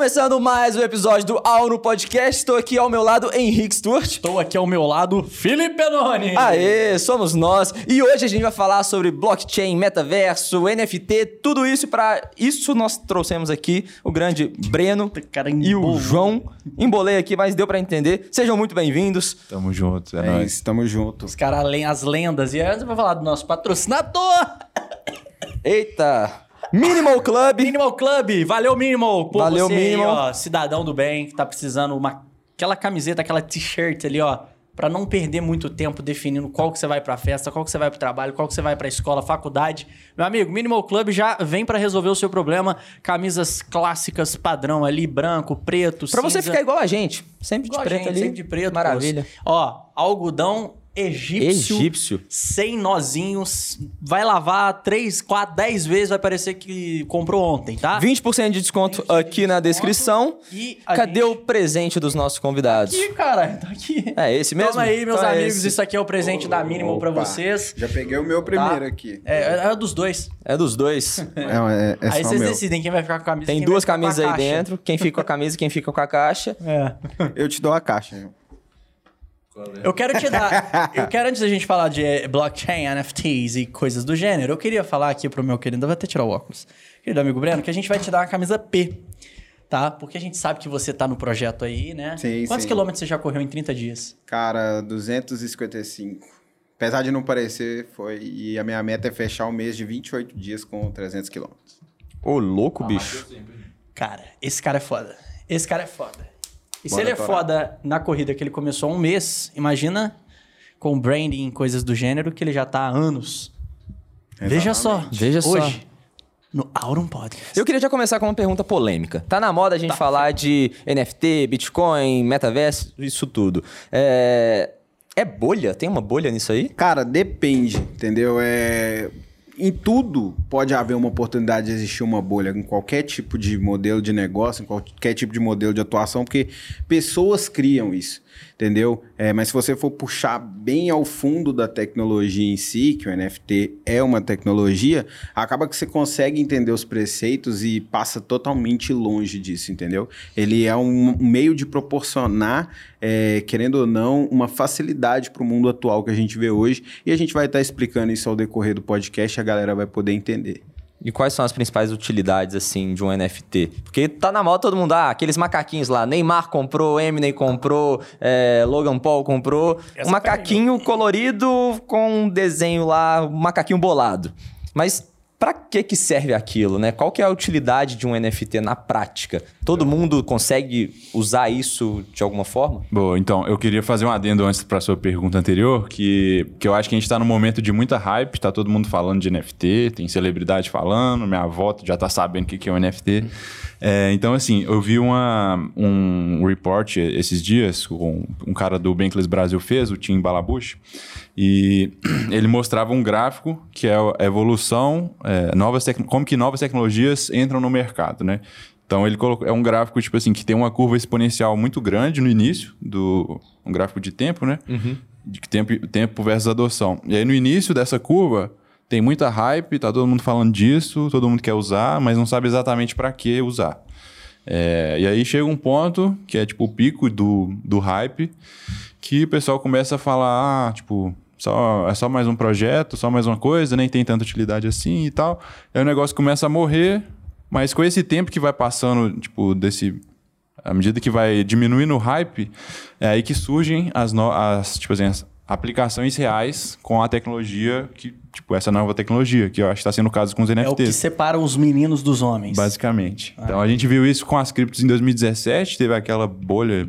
começando mais um episódio do Ao no Podcast. Estou aqui ao meu lado, Henrique Sturt. Estou aqui ao meu lado, Felipe Benoni. Aê, somos nós. E hoje a gente vai falar sobre blockchain, metaverso, NFT, tudo isso. Para isso nós trouxemos aqui o grande Breno Cara, e o. João. Embolei aqui, mas deu para entender. Sejam muito bem-vindos. Tamo junto, é, É nóis. isso, tamo junto. Os caras, além as lendas. E antes eu vou falar do nosso patrocinador, Eita! Minimal Club. Minimal Club. Valeu, Minimal. Pô, Valeu, você aí, Minimal. ó, cidadão do bem, que tá precisando uma... Aquela camiseta, aquela t-shirt ali, ó. Pra não perder muito tempo definindo qual que você vai pra festa, qual que você vai pro trabalho, qual que você vai pra escola, faculdade. Meu amigo, Minimal Club já vem pra resolver o seu problema. Camisas clássicas, padrão ali, branco, preto, Pra você ficar igual a gente. Sempre de Igual a preto gente, ali. sempre de preto. Maravilha. Ó, algodão egípcio, Egípcio. sem nozinhos. Vai lavar 3, 4, 10 vezes, vai parecer que comprou ontem, tá? 20% de desconto aqui na descrição. E Cadê gente- o presente dos nossos convidados? Aqui, cara, tá aqui. É esse mesmo? Toma aí, meus Então é amigos, esse. isso aqui é o presente da Minimal pra Opa, vocês. Já peguei o meu primeiro aqui. É, é dos dois. É dos dois. É, é, é aí vocês meu. decidem quem vai ficar com a camisa Tem duas camisas aí caixa. dentro. Quem fica com a camisa e quem fica com a caixa. É. Eu te dou a caixa. João. Eu quero te dar. eu quero, antes da gente falar de eh, blockchain, NFTs e coisas do gênero, eu queria falar aqui pro meu querido. Eu vou até tirar o óculos. Querido amigo Breno, que a gente vai te dar uma camisa P. Tá? Porque a gente sabe que você tá no projeto aí, né? Sim, Quantos sim. quilômetros você já correu em 30 dias? Cara, 255. Apesar de não parecer, foi. E a minha meta é fechar o mês de 28 dias com 300 quilômetros. Ô, louco, bicho. Cara, esse cara é foda. Esse cara é foda. E se ele é foda na corrida que ele começou há um mês, imagina com branding e coisas do gênero que ele já tá há anos. Veja só. Veja só. Hoje, no Aurum Podcast. Eu queria já começar com uma pergunta polêmica. Tá na moda a gente falar de NFT, Bitcoin, metaverso, isso tudo. É... é bolha? Tem uma bolha nisso aí? Cara, depende, entendeu? É... Em tudo pode haver uma oportunidade de existir uma bolha, em qualquer tipo de modelo de negócio, em qualquer tipo de modelo de atuação, porque pessoas criam isso, entendeu? É, mas se você for puxar bem ao fundo da tecnologia em si, que o NFT é uma tecnologia, acaba que você consegue entender os preceitos e passa totalmente longe disso, entendeu? Ele é um meio de proporcionar, é, querendo ou não, uma facilidade para o mundo atual que a gente vê hoje. E a gente vai estar explicando isso ao decorrer do podcast a galera vai poder entender. E quais são as principais utilidades, assim, de um NFT? Porque tá na moda todo mundo, ah, aqueles macaquinhos lá, Neymar comprou, Eminem comprou, é, Logan Paul comprou. Essa um macaquinho colorido com um desenho lá, um macaquinho bolado. Mas pra que que serve aquilo, né? Qual que é a utilidade de um NFT na prática? Todo mundo consegue usar isso de alguma forma? Boa, então, eu queria fazer um adendo antes para sua pergunta anterior, que, que eu acho que a gente tá num momento de muita hype, tá todo mundo falando de NFT, tem celebridade falando, minha avó já tá sabendo o que que é um NFT. É, então, assim, eu vi uma, um report esses dias, com um cara do Bankless Brasil fez, o Tim Balabush, e ele mostrava um gráfico que é a evolução, é, novas como que novas tecnologias entram no mercado, né? Então ele colocou, é um gráfico tipo assim que tem uma curva exponencial muito grande no início do um gráfico de tempo, né? De tempo tempo versus adoção. E aí no início dessa curva tem muita hype, tá todo mundo falando disso, todo mundo quer usar, mas não sabe exatamente para que usar. É, e aí chega um ponto que é tipo o pico do, do hype, que o pessoal começa a falar, ah, tipo, só, é só mais um projeto, só mais uma coisa, nem tem tanta utilidade assim e tal. Aí o negócio começa a morrer, mas com esse tempo que vai passando, tipo, desse. À medida que vai diminuindo o hype, é aí que surgem as, no, as, tipo assim, as aplicações reais com a tecnologia, que, tipo, essa nova tecnologia, que eu acho que está sendo o caso com os É o que NFTs. separa os meninos dos homens. Basicamente. Então a gente viu isso com as criptos em 2017, teve aquela bolha,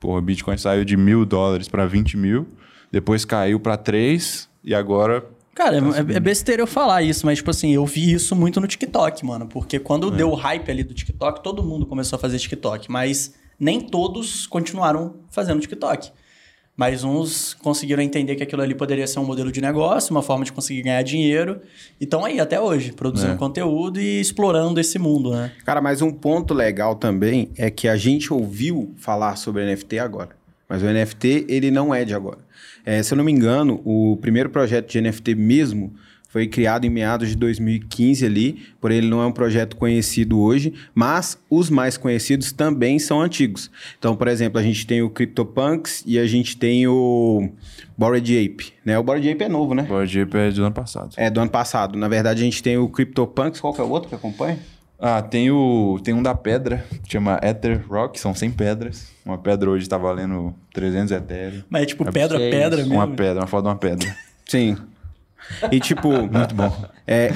porra, Bitcoin saiu de mil dólares para 20 mil, depois caiu para 3 e agora. Cara, é, é besteira eu falar isso, mas, tipo assim, eu vi isso muito no TikTok, mano. Porque quando É. deu o hype ali do TikTok, todo mundo começou a fazer TikTok. Mas nem todos continuaram fazendo TikTok. Mas uns conseguiram entender que aquilo ali poderia ser um modelo de negócio, uma forma de conseguir ganhar dinheiro. E estão aí até hoje, produzindo É. conteúdo e explorando esse mundo, né? Cara, mas um ponto legal também é que a gente ouviu falar sobre NFT agora. Mas o NFT, ele não é de agora. É, se eu não me engano, o primeiro projeto de NFT mesmo Foi criado em meados de 2015 ali, porém ele não é um projeto conhecido hoje, mas os mais conhecidos também são antigos. Então, por exemplo, a gente tem o CryptoPunks e a gente tem o Bored Ape, né? O Bored Ape é novo, né? Bored Ape é do ano passado. É do ano passado. Na verdade, a gente tem o CryptoPunks, qual que é o outro que acompanha? Ah, tem, o, tem um da pedra, que chama Ether Rock, são 100 pedras. Uma pedra hoje tá valendo 300 Ethereum. Mas é tipo É pedra, pedra mesmo. Uma pedra, uma foto de uma pedra. Sim. E tipo, muito bom.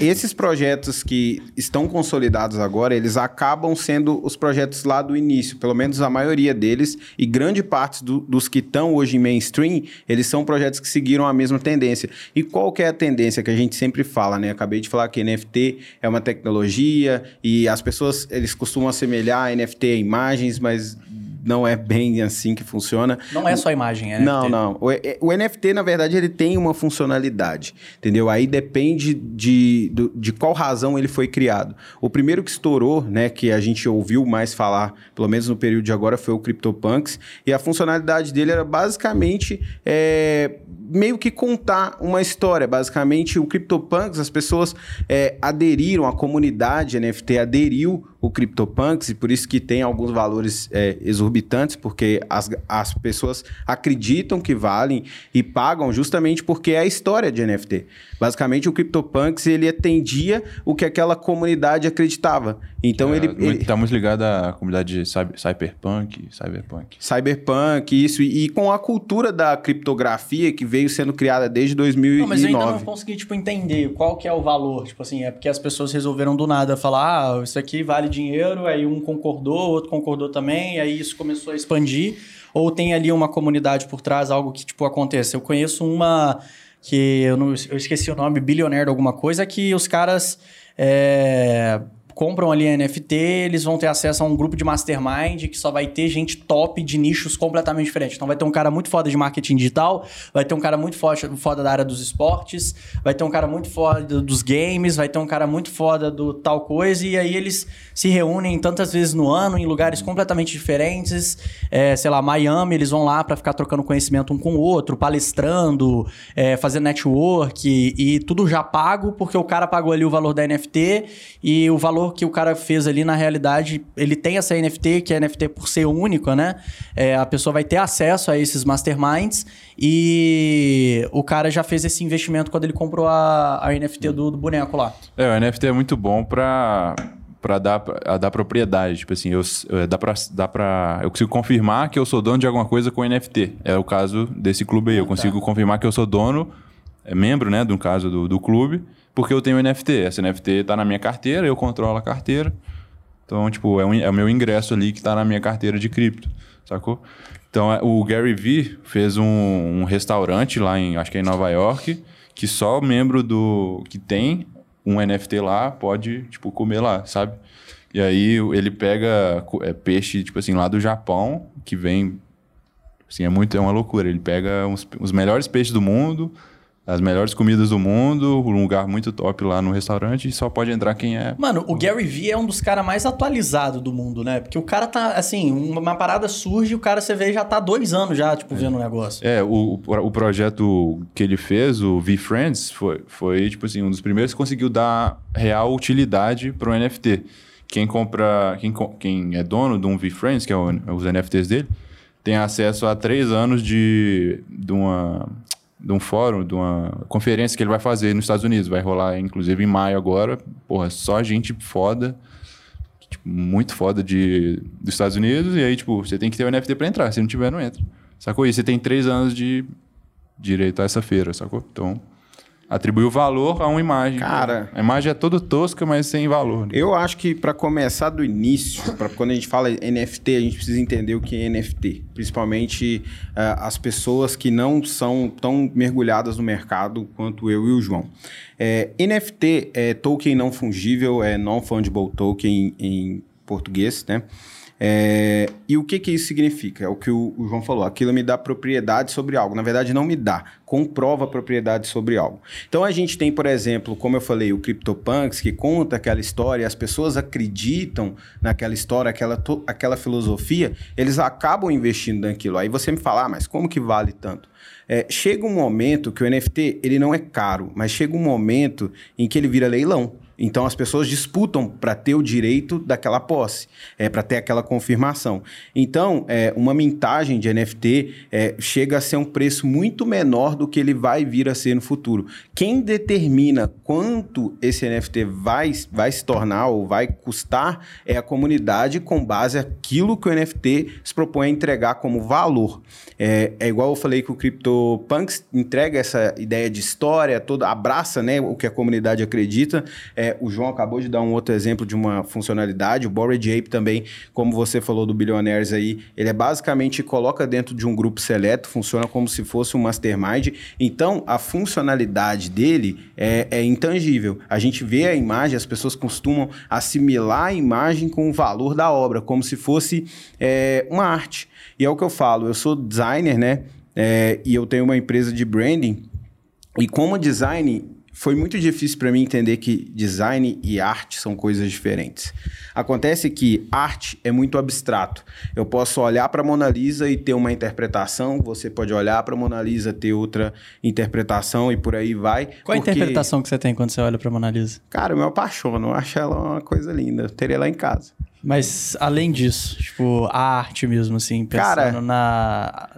esses projetos que estão consolidados agora, eles acabam sendo os projetos lá do início, pelo menos a maioria deles, e grande parte do- dos que estão hoje em mainstream, eles são projetos que seguiram a mesma tendência. E qual que é a tendência que a gente sempre fala, né? Acabei de falar que NFT é uma tecnologia e as pessoas, eles costumam assemelhar NFT a imagens, mas não é bem assim que funciona. Não é só imagem, é Não, NFT. não. O, é- o NFT, na verdade, ele tem uma funcionalidade, entendeu? Aí depende de, do- de qual razão ele foi criado. O primeiro que estourou, né, que a gente ouviu mais falar, pelo menos no período de agora, foi o CryptoPunks. E a funcionalidade dele era basicamente é, meio que contar uma história. Basicamente, o CryptoPunks, as pessoas é, aderiram, a comunidade NFT aderiu o CryptoPunks, e por isso que tem alguns valores é, exorbitantes, porque as, as pessoas acreditam que valem e pagam justamente porque é a história de NFT. Basicamente, o CryptoPunks, ele atendia o que aquela comunidade acreditava. Então, É, ele, muito- ele- Tá muito ligado à comunidade de cyber- cyberpunk, cyberpunk. Cyberpunk, isso, e, e com a cultura da criptografia que veio sendo criada desde 2009. Não, mas eu ainda não consegui, tipo, entender qual que é o valor. Tipo assim, é porque as pessoas resolveram do nada falar, ah, isso aqui vale dinheiro, aí um concordou, outro concordou também, aí isso começou a expandir. Ou tem ali uma comunidade por trás, algo que, tipo, aconteça. Eu conheço uma que eu, não, eu esqueci o nome, Billionaire de alguma coisa, que os caras é, compram ali a NFT, eles vão ter acesso a um grupo de mastermind que só vai ter gente top de nichos completamente diferentes. Então vai ter um cara muito foda de marketing digital, vai ter um cara muito foda, foda da área dos esportes, vai ter um cara muito foda dos games, vai ter um cara muito foda do tal coisa, e aí eles se reúnem tantas vezes no ano em lugares completamente diferentes. É, sei lá, Miami, eles vão lá para ficar trocando conhecimento um com o outro, palestrando, é, fazendo network e, e tudo já pago, porque o cara pagou ali o valor da NFT e o valor que o cara fez ali, na realidade, ele tem essa NFT, que é NFT por ser único, né? É, a pessoa vai ter acesso a esses masterminds e o cara já fez esse investimento quando ele comprou a, a NFT do, do boneco lá. É, o NFT é muito bom pra, pra dar, a dar propriedade. Tipo assim, eu, eu- dá, pra, dá pra. Eu consigo confirmar que eu sou dono de alguma coisa com NFT. É o caso desse clube aí. Eu consigo confirmar que eu sou dono, é membro, né, do caso do, do clube, porque eu tenho NFT. Essa NFT tá na minha carteira, eu controlo a carteira. Então, tipo, é, um- é o meu ingresso ali que tá na minha carteira de cripto, sacou? Então, é- o Gary Vee fez um, um restaurante lá em, acho que é em Nova York, que só membro do que tem um NFT lá pode, tipo, comer lá, sabe? E aí ele pega é, peixe, tipo assim, lá do Japão, que vem, assim, é muito, é uma loucura. Ele pega uns- os melhores peixes do mundo, as melhores comidas do mundo, um lugar muito top lá no restaurante e só pode entrar quem é Mano, o Gary Vee é um dos caras mais atualizados do mundo, né? Porque o cara tá, assim, uma, parada surge, o cara, você vê, já tá dois anos já, tipo, vendo o negócio. É, o, o, projeto que ele fez, o V-Friends, foi, foi, tipo assim, um dos primeiros que conseguiu dar real utilidade para o NFT. Quem compra, quem, quem é dono de um V-Friends, que é o- os NFTs dele, tem acesso a três anos de, de, uma, de um fórum, de uma conferência que ele vai fazer nos Estados Unidos. Vai rolar, inclusive, em maio agora. Porra, só gente foda tipo, muito foda de, dos Estados Unidos, e aí, tipo, você tem que ter o NFT pra entrar. Se não tiver, não entra. Sacou? E você tem três anos de direito a essa feira, sacou? Então, atribuiu valor a uma imagem. Cara. A imagem é toda tosca, mas sem valor. né? Eu acho que para começar do início, para quando a gente fala NFT, a gente precisa entender o que é NFT. Principalmente ah, as pessoas que não são tão mergulhadas no mercado quanto eu e o João. É, NFT é token não fungível, é non-fungible token em português, né? É, e o que, que isso significa? É o que o, o, João falou. Aquilo me dá propriedade sobre algo. Na verdade, não me dá. Comprova propriedade sobre algo. Então, a gente tem, por exemplo, como eu falei, o CryptoPunks, que conta aquela história, as pessoas acreditam naquela história, aquela, aquela filosofia, eles acabam investindo naquilo. Aí você me fala, ah, mas como que vale tanto? É, chega um momento que o NFT ele não é caro, mas chega um momento em que ele vira leilão. Então as pessoas disputam para ter o direito daquela posse, é, para ter aquela confirmação. Então, é, uma mintagem de NFT é, chega a ser um preço muito menor do que ele vai vir a ser no futuro. Quem determina quanto esse NFT vai, vai se tornar ou vai custar é a comunidade com base aquilo que o NFT se propõe a entregar como valor. É, é igual eu falei que o CryptoPunks entrega essa ideia de história, toda abraça né, o que a comunidade acredita. É, é, o João acabou de dar um outro exemplo de uma funcionalidade. O Bored Ape também, como você falou do Billionaires aí, ele é basicamente coloca dentro de um grupo seleto, funciona como se fosse um mastermind. Então, a funcionalidade dele é, é intangível. A gente vê a imagem, as pessoas costumam assimilar a imagem com o valor da obra, como se fosse é, uma arte. E é o que eu falo, eu sou designer, né? É, e eu tenho uma empresa de branding. E como design, foi muito difícil para mim entender que design e arte são coisas diferentes. Acontece que arte é muito abstrato. Eu posso olhar para Mona Lisa e ter uma interpretação, você pode olhar para Mona Lisa ter outra interpretação e por aí vai. Qual porque... a interpretação que você tem quando você olha para Mona Lisa? Cara, eu me apaixono, eu acho ela uma coisa linda. Eu teria lá em casa. Mas além disso, tipo, a arte mesmo assim, pensando Cara, na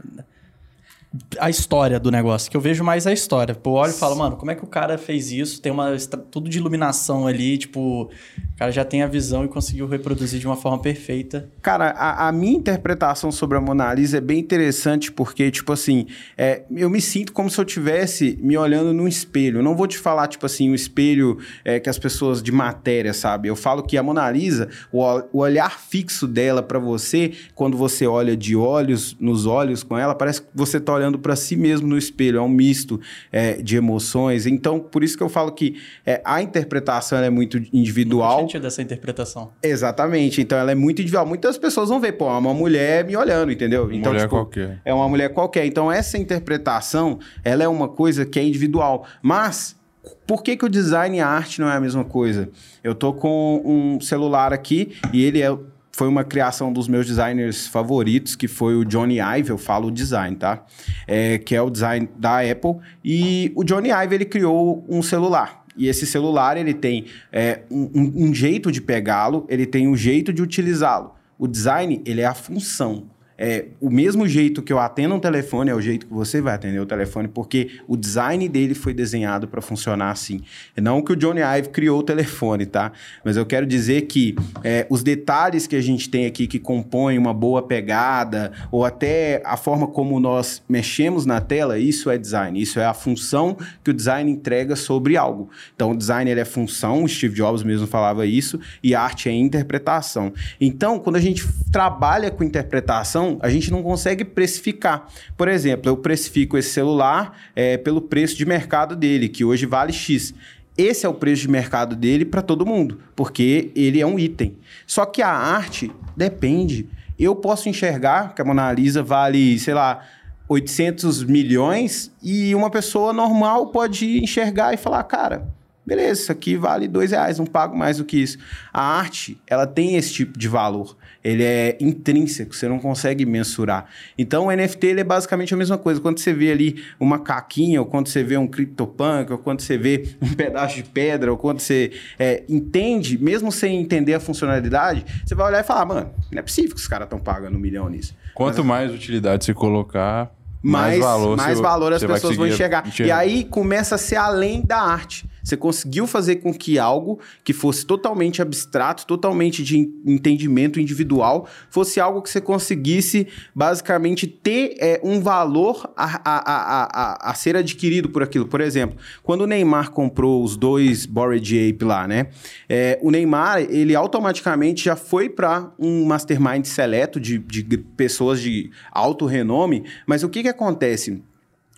a história do negócio, que eu vejo mais a história. Pô, olho e falo, mano, como é que o cara fez isso? Tem uma tudo de iluminação ali, tipo, o cara já tem a visão e conseguiu reproduzir de uma forma perfeita. Cara, a, a minha interpretação sobre a Mona Lisa é bem interessante porque, tipo assim, é, eu me sinto como se eu tivesse me olhando num espelho. Não vou te falar, tipo assim, um espelho é, que as pessoas de matéria, sabe? Eu falo que a Mona Lisa, o, o olhar fixo dela para você, quando você olha de olhos nos olhos com ela, parece que você tá olhando para si mesmo no espelho, é um misto é, de emoções. Então, por isso que eu falo que é, a interpretação é muito individual. Não dessa interpretação. Exatamente. Então, ela é muito individual. Muitas pessoas vão ver, pô, é uma mulher me olhando, entendeu? Então, mulher tipo, qualquer. É uma mulher qualquer. Então, essa interpretação, ela é uma coisa que é individual. Mas por que, que o design e a arte não é a mesma coisa? Eu tô com um celular aqui e ele é foi uma criação dos meus designers favoritos, que foi o Johnny Ive, eu falo design, tá? É, que é o design da Apple. E o Johnny Ive, ele criou um celular. E esse celular, ele tem é, um, um jeito de pegá-lo, ele tem um jeito de utilizá-lo. O design, ele é a função é, o mesmo jeito que eu atendo um telefone é o jeito que você vai atender o telefone, porque o design dele foi desenhado para funcionar assim. Não que o Johnny Ive criou o telefone, tá? Mas eu quero dizer que é, os detalhes que a gente tem aqui que compõem uma boa pegada, ou até a forma como nós mexemos na tela, isso é design. Isso é a função que o design entrega sobre algo. Então, o design é função, o Steve Jobs mesmo falava isso, e arte é interpretação. Então, quando a gente trabalha com interpretação, a gente não consegue precificar. Por exemplo, eu precifico esse celular é, pelo preço de mercado dele, que hoje vale X. Esse é o preço de mercado dele para todo mundo, porque ele é um item. Só que a arte depende. Eu posso enxergar que a Mona Lisa vale, sei lá, 800 milhões e uma pessoa normal pode enxergar e falar, cara, beleza, isso aqui vale dois reais, não pago mais do que isso. A arte, ela tem esse tipo de valor ele é intrínseco, você não consegue mensurar. Então o NFT ele é basicamente a mesma coisa. Quando você vê ali uma caquinha, ou quando você vê um CryptoPunk, ou quando você vê um pedaço de pedra, ou quando você é, entende, mesmo sem entender a funcionalidade, você vai olhar e falar, mano, não é possível que os caras estão pagando um milhão nisso. Quanto Mas, mais utilidade você colocar, mais, mais valor, mais valor as pessoas vão enxergar. enxergar. E aí começa a ser além da arte. Você conseguiu fazer com que algo que fosse totalmente abstrato, totalmente de entendimento individual, fosse algo que você conseguisse basicamente ter é, um valor a, a, a, a, ser adquirido por aquilo. Por exemplo, quando o Neymar comprou os dois Bored Ape lá, né? É, o Neymar, ele automaticamente já foi para um mastermind seleto de, de pessoas de alto renome, mas o que, que acontece?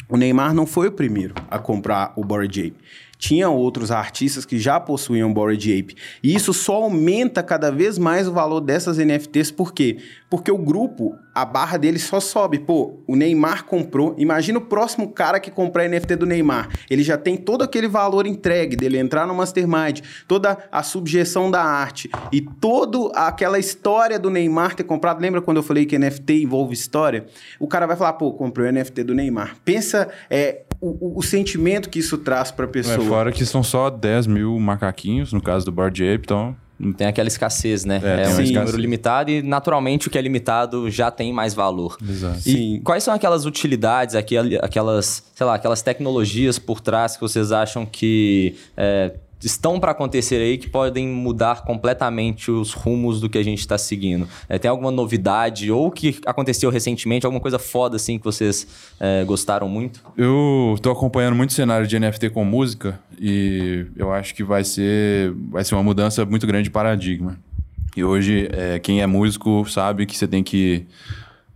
O Neymar não foi o primeiro a comprar o Bored Ape. Tinha outros artistas que já possuíam Bored Ape. E isso só aumenta cada vez mais o valor dessas NFTs, por quê? Porque o grupo, a barra dele só sobe. Pô, o Neymar comprou. Imagina o próximo cara que comprar NFT do Neymar. Ele já tem todo aquele valor entregue dele entrar no Mastermind, toda a subjeção da arte e toda aquela história do Neymar ter comprado. Lembra quando eu falei que NFT envolve história? O cara vai falar, pô, comprei o NFT do Neymar. Pensa é, o, o sentimento que isso traz pra pessoa. É, fora que são só 10 mil macaquinhos, no caso do Board Ape, então Tem aquela escassez, né? É, É, um número limitado e, naturalmente, o que é limitado já tem mais valor. Exato. E Sim. quais são aquelas utilidades, aquel- aquelas, sei lá, aquelas tecnologias por trás que vocês acham que é, estão para acontecer aí que podem mudar completamente os rumos do que a gente está seguindo? É, tem alguma novidade ou que aconteceu recentemente, alguma coisa foda assim que vocês é, gostaram muito? Eu tô acompanhando muito o cenário de NFT com música e eu acho que vai ser, vai ser uma mudança muito grande de paradigma. E hoje, é, quem é músico sabe que você tem que.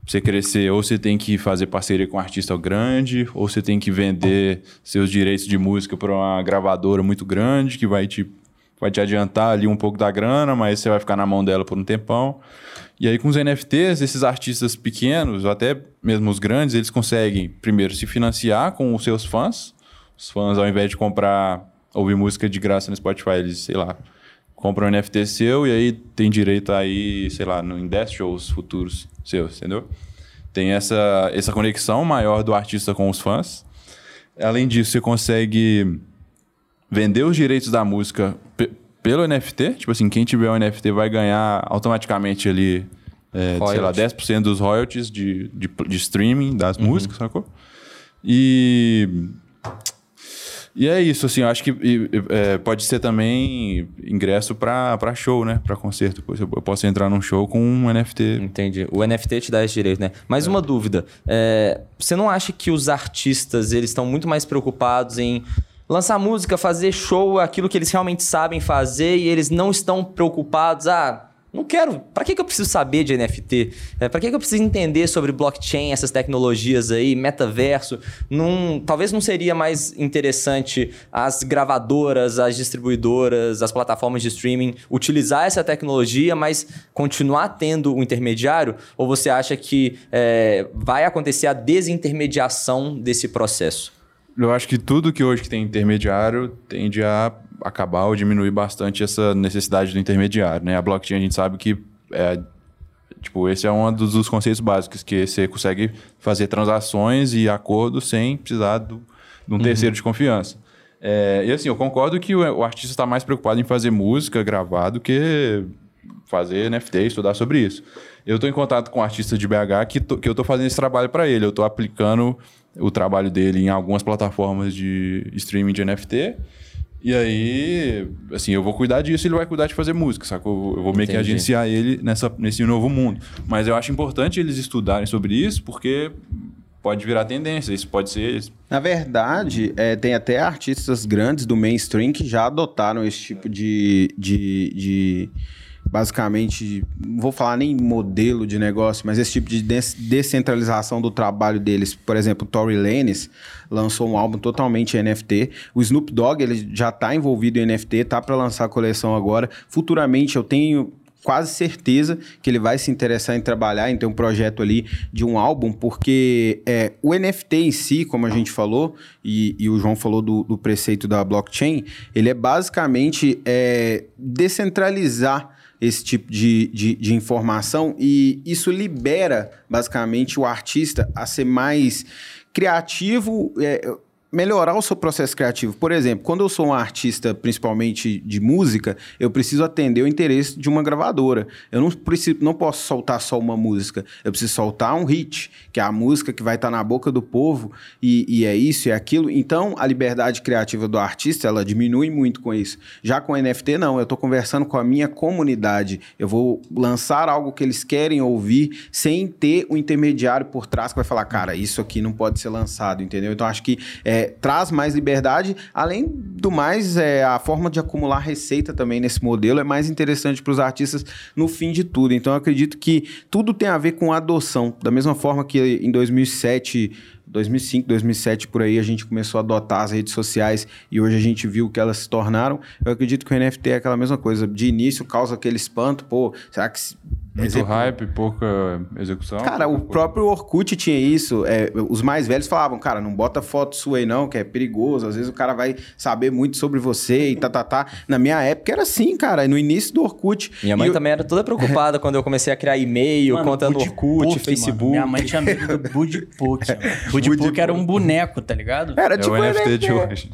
Você crescer, ou você tem que fazer parceria com um artista grande, ou você tem que vender seus direitos de música para uma gravadora muito grande que vai te, vai te adiantar ali um pouco da grana, mas você vai ficar na mão dela por um tempão. E aí, com os NFTs, esses artistas pequenos, até mesmo os grandes, eles conseguem, primeiro, se financiar com os seus fãs. Os fãs, ao invés de comprar, ouvir música de graça no Spotify, eles, sei lá, compram um NFT seu e aí tem direito aí, sei lá, no- em 10 shows futuros seus, entendeu? Tem essa, essa conexão maior do artista com os fãs. Além disso, você consegue vender os direitos da música pe- pelo NFT. Tipo assim, quem tiver um NFT vai ganhar automaticamente ali, é, sei lá, Royalty. 10% dos royalties de, de, de streaming das músicas, sacou? E. E é isso, assim, eu acho que e, é, pode ser também ingresso pra pra show, né? Pra concerto. Eu posso entrar num show com um NFT. Entendi. O NFT te dá esse direito, né? Mais uma dúvida. É, você não acha que os artistas eles estão muito mais preocupados em lançar música, fazer show, aquilo que eles realmente sabem fazer e eles não estão preocupados, ah, não quero. Pra que, que eu preciso saber de NFT? É, pra que, que eu preciso entender sobre blockchain, essas tecnologias aí, metaverso? Não, talvez não seria mais interessante as gravadoras, as distribuidoras, as plataformas de streaming utilizar essa tecnologia, mas continuar tendo o intermediário? Ou você acha que é, vai acontecer a desintermediação desse processo? Eu acho que tudo que hoje tem intermediário tende a acabar ou diminuir bastante essa necessidade do intermediário, né? A blockchain a gente sabe que é, tipo, esse é um dos, dos conceitos básicos, que você consegue fazer transações e acordos sem precisar do, de um terceiro de confiança. É, e assim, eu concordo que o, o artista está mais preocupado em fazer música, gravar, do que fazer NFT, estudar sobre isso. Eu estou em contato com um artista de BH que, tô- que eu estou fazendo esse trabalho para ele. Eu estou aplicando o trabalho dele em algumas plataformas de streaming de NFT. E aí, assim, eu vou cuidar disso e ele vai cuidar de fazer música, sacou? Eu vou meio que Entendi. agenciar ele nessa, nesse novo mundo. Mas eu acho importante eles estudarem sobre isso, porque pode virar tendência. Isso pode ser Na verdade, é, tem até artistas grandes do mainstream que já adotaram esse tipo de. de, de basicamente, não vou falar nem modelo de negócio, mas esse tipo de des- descentralização do trabalho deles. Por exemplo, Tory Lanez lançou um álbum totalmente NFT. O Snoop Dogg ele já está envolvido em NFT, tá para lançar a coleção agora. Futuramente, eu tenho quase certeza que ele vai se interessar em trabalhar, em ter um projeto ali de um álbum, porque é, o NFT em si, como a gente falou, e, e o João falou do, do preceito da blockchain, ele é basicamente é, descentralizar esse tipo de, de, de informação e isso libera basicamente o artista a ser mais criativo, é, melhorar o seu processo criativo. Por exemplo, quando eu sou um artista, principalmente de música, eu preciso atender o interesse de uma gravadora. Eu não, preciso, não posso soltar só uma música, eu preciso soltar um hit, que é a música que vai estar na boca do povo, e, e é isso e é aquilo. Então, a liberdade criativa do artista, ela diminui muito com isso. Já com NFT, não. Eu estou conversando com a minha comunidade. Eu vou lançar algo que eles querem ouvir sem ter um intermediário por trás que vai falar, cara, isso aqui não pode ser lançado, entendeu? Então, acho que é, traz mais liberdade. Além do mais, é, a forma de acumular receita também nesse modelo é mais interessante para os artistas no fim de tudo. Então, eu acredito que tudo tem a ver com adoção. Da mesma forma que em 2007 2005, 2007 por aí a gente começou a adotar as redes sociais e hoje a gente viu o que elas se tornaram. Eu acredito que o NFT é aquela mesma coisa. De início causa aquele espanto, pô, será que Muito Execu- hype, pouca execução. Cara, o próprio Orkut tinha isso. é, os mais velhos falavam, cara, não bota foto sua aí não, que é perigoso. Às vezes o cara vai saber muito sobre você e tá, tá, tá. Na minha época era assim, cara. No início do Orkut. Minha mãe eu- também era toda preocupada quando eu comecei a criar e-mail, Mano, conta no Budipok, Orkut, mano. Facebook. Minha mãe tinha medo do Budipok. mano. Budipok era um boneco, tá ligado? Era É tipo o NFT de hoje.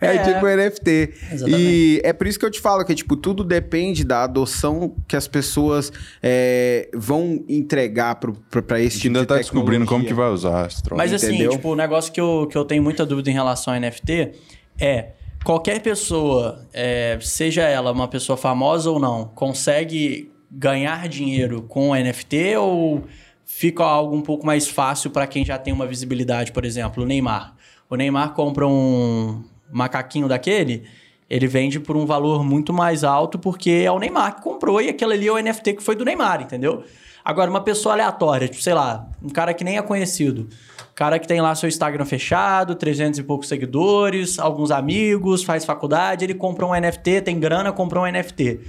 É, É. tipo NFT. Exatamente. E é por isso que eu te falo que, tipo, tudo depende da adoção que as pessoas é, vão entregar pro, pro, pra esse tipo ainda de tá descobrindo como que tecnologia. vai usar. Mas assim, Entendeu? tipo, o negócio que eu, que eu tenho muita dúvida em relação a NFT é qualquer pessoa, é, seja ela uma pessoa famosa ou não, consegue ganhar dinheiro com NFT ou fica algo um pouco mais fácil para quem já tem uma visibilidade, por exemplo, o Neymar. O Neymar compra um macaquinho daquele, ele vende por um valor muito mais alto porque é o Neymar que comprou e aquele ali é o NFT que foi do Neymar, entendeu? Agora, uma pessoa aleatória, tipo, sei lá, um cara que nem é conhecido. Cara que tem lá seu Instagram fechado, 300 e poucos seguidores, alguns amigos, faz faculdade, ele compra um NFT, tem grana, comprou um NFT.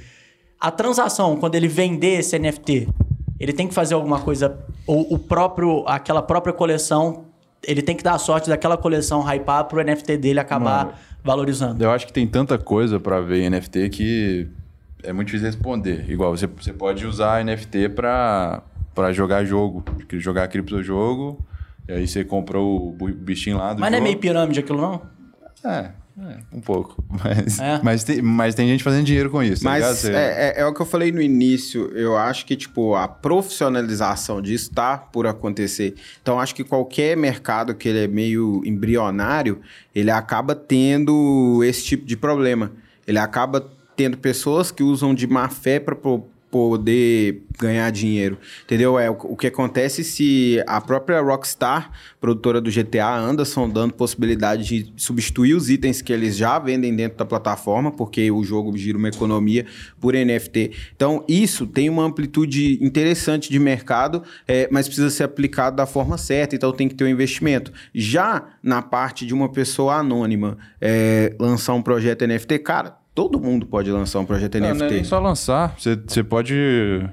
A transação, quando ele vender esse NFT, ele tem que fazer alguma coisa, ou o próprio, aquela própria coleção, ele tem que dar a sorte daquela coleção hypar pro NFT dele acabar Mano. valorizando. Eu acho que tem tanta coisa pra ver em NFT que é muito difícil responder. Igual, você, você pode usar NFT pra, pra jogar jogo, jogar criptojogo, e aí você comprou o bichinho lá do Mas não é jogo. meio pirâmide aquilo, não? É, é, um pouco. Mas, É. mas, tem, mas tem gente fazendo dinheiro com isso, tá? Mas é, é- é o que eu falei no início. Eu acho que, tipo, a profissionalização disso tá por acontecer. Então, acho que qualquer mercado que ele é meio embrionário, ele acaba tendo esse tipo de problema. Ele acaba tendo pessoas que usam de má fé para poder ganhar dinheiro, entendeu? É o, o que acontece se a própria Rockstar, produtora do GTA, anda sondando possibilidade de substituir os itens que eles já vendem dentro da plataforma, porque o jogo gira uma economia por NFT. Então, isso tem uma amplitude interessante de mercado, é, mas precisa ser aplicado da forma certa, então tem que ter um investimento. Já na parte de uma pessoa anônima é, lançar um projeto NFT, cara, todo mundo pode lançar um projeto Não, NFT. não é nem só lançar. Você, você pode,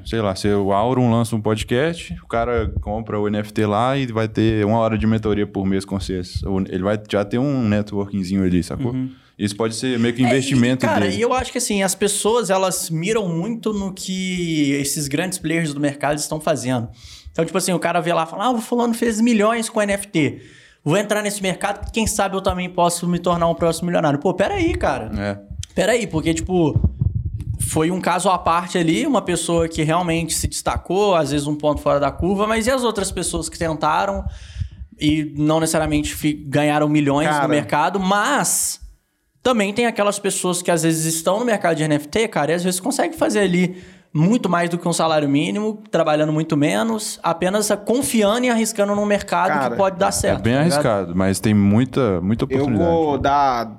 sei lá, se o Auron lança um podcast, o cara compra o NFT lá e vai ter uma hora de mentoria por mês com vocês. Ele vai já ter um networkingzinho ali, sacou? Isso pode ser meio que investimento É, e, cara, dele. e eu acho que assim, as pessoas elas miram muito no que esses grandes players do mercado estão fazendo. Então, tipo assim, o cara vê lá e fala: Ah, o fulano fez milhões com NFT. Vou entrar nesse mercado, quem sabe eu também posso me tornar um próximo milionário. Pô, peraí, cara. É. Peraí, porque, tipo, foi um caso à parte ali, uma pessoa que realmente se destacou, às vezes um ponto fora da curva, mas e as outras pessoas que tentaram e não necessariamente ganharam milhões Cara. no mercado, mas também tem aquelas pessoas que às vezes estão no mercado de NFT, cara, e às vezes conseguem fazer ali muito mais do que um salário mínimo, trabalhando muito menos, apenas confiando e arriscando num mercado Cara, que pode dar certo. É bem tá arriscado, mas tem muita, muita Eu oportunidade. vou dar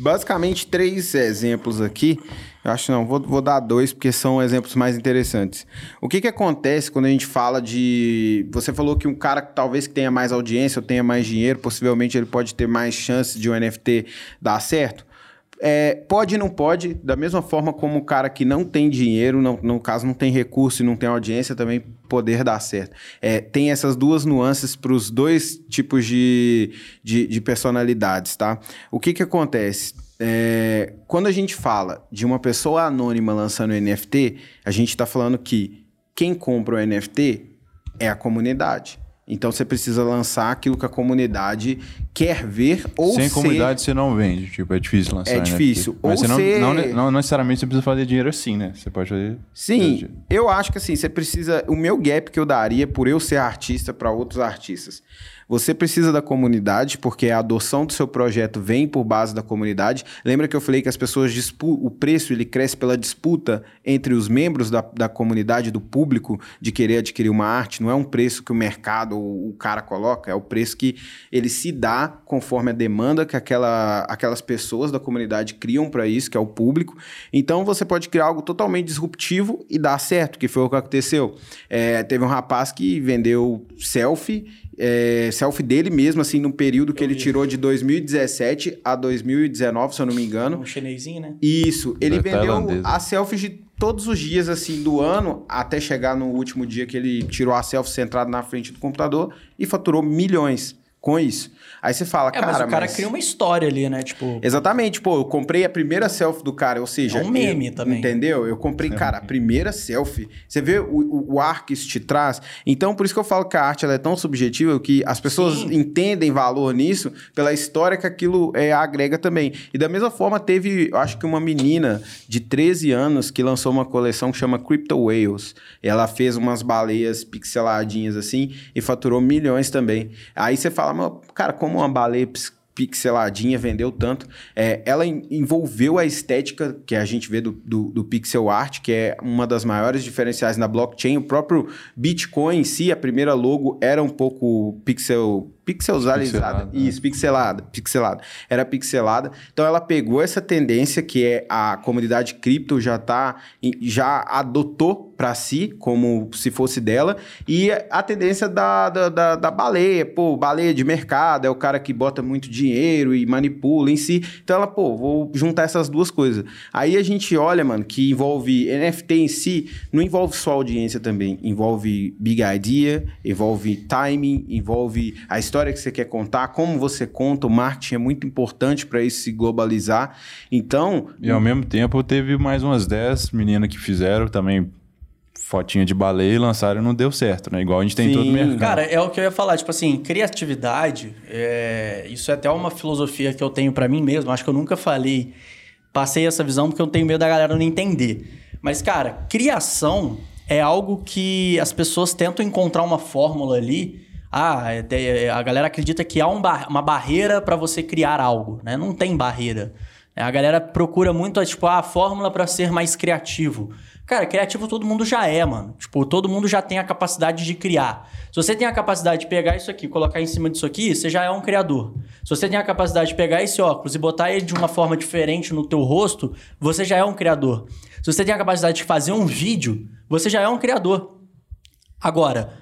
basicamente três exemplos aqui. Eu acho não, vou, vou dar dois porque são exemplos mais interessantes. O que, que acontece quando a gente fala de. Você falou que um cara que talvez tenha mais audiência ou tenha mais dinheiro, possivelmente ele pode ter mais chances de um NFT dar certo. É, pode não pode, da mesma forma como o cara que não tem dinheiro, não- no caso não tem recurso e não tem audiência, também poder dar certo. É, tem essas duas nuances para os dois tipos de, de, de personalidades, tá? O que que acontece? É, quando a gente fala de uma pessoa anônima lançando NFT, a gente está falando que quem compra o NFT é a comunidade. Então você precisa lançar aquilo que a comunidade quer ver ou Sem ser... comunidade você não vende. Tipo, é difícil lançar É NFT. difícil. Mas Ou você não, ser- não, não necessariamente você precisa fazer dinheiro assim, né? Você pode fazer. Sim, eu acho que assim, você precisa. O meu gap que eu daria por eu ser artista para outros artistas. Você precisa da comunidade, porque a adoção do seu projeto vem por base da comunidade. Lembra que eu falei que as pessoas dispu o preço ele cresce pela disputa entre os membros da, da comunidade, do público, de querer adquirir uma arte. Não é um preço que o mercado ou o cara coloca, é o preço que ele se dá conforme a demanda que aquela, aquelas pessoas da comunidade criam para isso, que é o público. Então você pode criar algo totalmente disruptivo e dar certo, que foi o que aconteceu. É, teve um rapaz que vendeu selfie é, selfie dele mesmo, assim, no período que Eu ele vi. tirou de 2017 a 2019, se eu não me engano. Um chinesinho, né? Isso, ele Da vendeu tailandesa. as selfies de todos os dias, assim, do ano, até chegar no último dia que ele tirou a selfie centrada na frente do computador e faturou milhões com isso. Aí você fala, É, cara, mas o cara mas- cria uma história ali, né? Tipo, Exatamente, pô, eu comprei a primeira selfie do cara, ou seja... É um meme eu- também. Entendeu? Eu comprei, cara, a primeira selfie. Você vê o, o, o ar que isso te traz? Então, por isso que eu falo que a arte ela é tão subjetiva que as pessoas Sim. entendem valor nisso pela história que aquilo é, agrega também. E da mesma forma, teve, eu acho que uma menina de 13 anos que lançou uma coleção que chama Crypto Whales. Ela fez umas baleias pixeladinhas assim e faturou milhões também. Aí você fala, "Mas, cara, como uma baleia pix- pixeladinha vendeu tanto? É, ela en- envolveu a estética que a gente vê do, do, do pixel art, que é uma das maiores diferenciais na blockchain. O próprio Bitcoin em si, a primeira logo era um pouco pixel pixelizada. Pixelada, Isso, pixelada, pixelada. Era pixelada. Então ela pegou essa tendência que é a comunidade cripto já tá já adotou para si como se fosse dela e a tendência da, da, da, da baleia, pô, baleia de mercado, é o cara que bota muito dinheiro e manipula em si. Então ela, pô, vou juntar essas duas coisas. Aí a gente olha, mano, que envolve NFT em si, não envolve só audiência também, envolve big idea, envolve timing, envolve a história que você quer contar, como você conta, o marketing é muito importante para isso se globalizar. Então, E ao mesmo tempo teve mais umas 10 meninas que fizeram também fotinha de baleia e lançaram e não deu certo, né? Igual a gente tem em todo Sim. o mercado. Cara, é o que eu ia falar, tipo assim, criatividade, é, isso é até uma filosofia que eu tenho pra mim mesmo, acho que eu nunca falei, passei essa visão porque eu tenho medo da galera não entender. Mas, cara, criação é algo que as pessoas tentam encontrar uma fórmula ali. Ah, é, é, a galera acredita que há um bar- uma barreira pra você criar algo, né? Não tem barreira. A galera procura muito, tipo, ah, a fórmula pra ser mais criativo. Cara, criativo todo mundo já é, mano. Tipo, todo mundo já tem a capacidade de criar. Se você tem a capacidade de pegar isso aqui, colocar em cima disso aqui, você já é um criador. Se você tem a capacidade de pegar esse óculos e botar ele de uma forma diferente no teu rosto, você já é um criador. Se você tem a capacidade de fazer um vídeo, você já é um criador. Agora,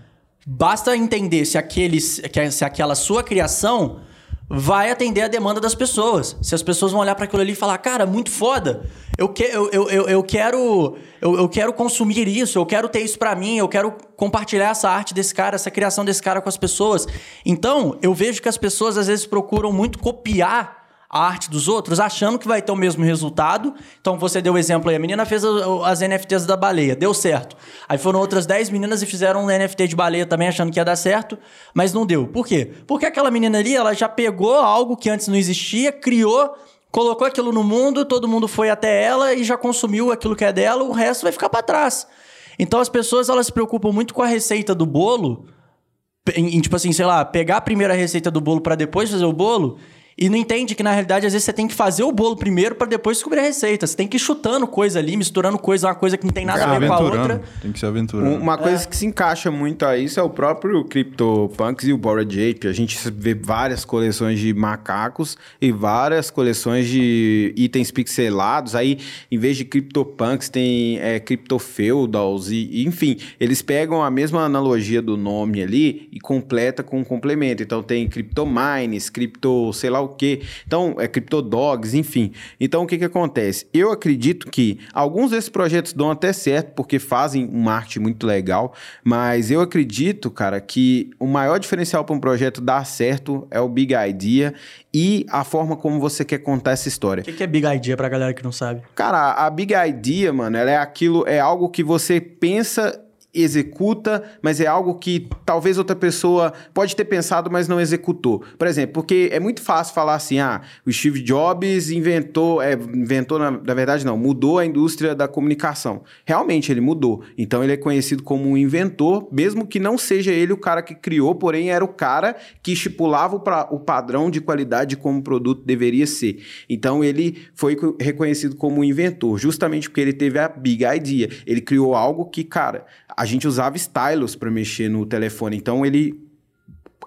basta entender se, aquele, se aquela sua criação vai atender a demanda das pessoas. Se as pessoas vão olhar para aquilo ali e falar, cara, muito foda. Eu, que, eu, eu, eu, eu quero eu, eu quero consumir isso, eu quero ter isso para mim, eu quero compartilhar essa arte desse cara, essa criação desse cara com as pessoas. Então, eu vejo que as pessoas às vezes procuram muito copiar a arte dos outros, achando que vai ter o mesmo resultado. Então, você deu o exemplo aí, a menina fez as NFTs da baleia, deu certo. Aí foram outras 10 meninas e fizeram um NFT de baleia também, achando que ia dar certo, mas não deu. Por quê? Porque aquela menina ali, ela já pegou algo que antes não existia, criou, colocou aquilo no mundo, todo mundo foi até ela e já consumiu aquilo que é dela, o resto vai ficar para trás. Então, as pessoas, elas se preocupam muito com a receita do bolo, em, em, tipo assim, sei lá, pegar a primeira receita do bolo para depois fazer o bolo e não entende que na realidade às vezes você tem que fazer o bolo primeiro para depois descobrir a receita. Você tem que ir chutando coisa ali, misturando coisa, uma coisa que não tem nada a ver com a outra. Tem que se aventurando. Um- Uma É. coisa que se encaixa muito a isso é o próprio CryptoPunks e o Bored Ape. A gente vê várias coleções de macacos e várias coleções de itens pixelados. Aí, em vez de CryptoPunks, tem é, CryptoFeudals e, e, enfim, eles pegam a mesma analogia do nome ali e completa com um complemento. Então, tem CryptoMines, Crypto sei lá o quê. Então, é CryptoDogs, enfim. Então, o que que acontece? Eu acredito que alguns desses projetos dão até certo, porque fazem um marketing muito legal, mas eu acredito, cara, que o maior diferencial para um projeto dar certo é o Big Idea e a forma como você quer contar essa história. O que que é Big Idea pra galera que não sabe? Cara, a Big Idea, mano, ela é aquilo, é algo que você pensa, executa, mas é algo que talvez outra pessoa pode ter pensado, mas não executou. Por exemplo, porque é muito fácil falar assim, ah, o Steve Jobs inventou, é, inventou, na, na verdade não, mudou a indústria da comunicação. Realmente, ele mudou. Então, ele é conhecido como um inventor, mesmo que não seja ele o cara que criou, porém era o cara que estipulava o, pra- o padrão de qualidade de como o produto deveria ser. Então, ele foi co- reconhecido como um inventor, justamente porque ele teve a big idea. Ele criou algo que, cara, a gente usava stylus para mexer no telefone. Então, ele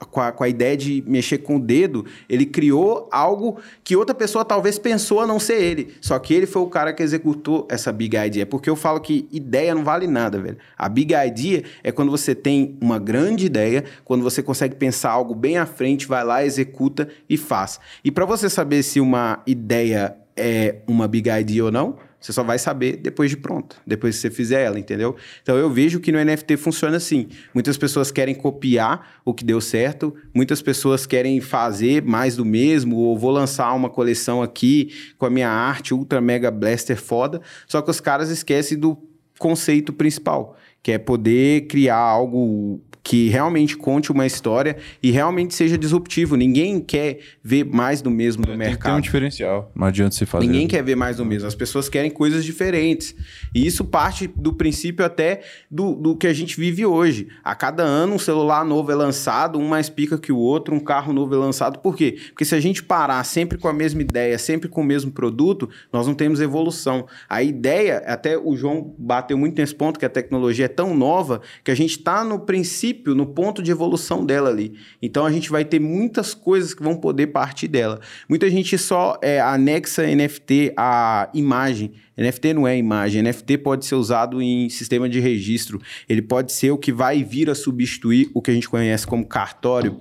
com a, com a ideia de mexer com o dedo, ele criou algo que outra pessoa talvez pensou a não ser ele. Só que ele foi o cara que executou essa big idea. Porque eu falo que ideia não vale nada, velho. A big idea é quando você tem uma grande ideia, quando você consegue pensar algo bem à frente, vai lá, executa e faz. E para você saber se uma ideia é uma big idea ou não, você só vai saber depois de pronto, depois que você fizer ela, entendeu? Então eu vejo que no NFT funciona assim. Muitas pessoas querem copiar o que deu certo, muitas pessoas querem fazer mais do mesmo, ou vou lançar uma coleção aqui com a minha arte ultra mega blaster foda, só que os caras esquecem do conceito principal, que é poder criar algo que realmente conte uma história e realmente seja disruptivo. Ninguém quer ver mais do mesmo Tem que ter mercado. um diferencial. Não adianta se fazer. Ninguém quer ver mais do mesmo. As pessoas querem coisas diferentes. E isso parte do princípio até do, do que a gente vive hoje. A cada ano, um celular novo é lançado, um mais pica que o outro, um carro novo é lançado. Por quê? Porque se a gente parar sempre com a mesma ideia, sempre com o mesmo produto, nós não temos evolução. A ideia, até o João bateu muito nesse ponto, que a tecnologia é tão nova, que a gente está no princípio, no ponto de evolução dela ali. Então a gente vai ter muitas coisas que vão poder partir dela. Muita gente só é, anexa NFT à imagem. NFT não é imagem, NFT pode ser usado em sistema de registro. Ele pode ser o que vai vir a substituir o que a gente conhece como cartório.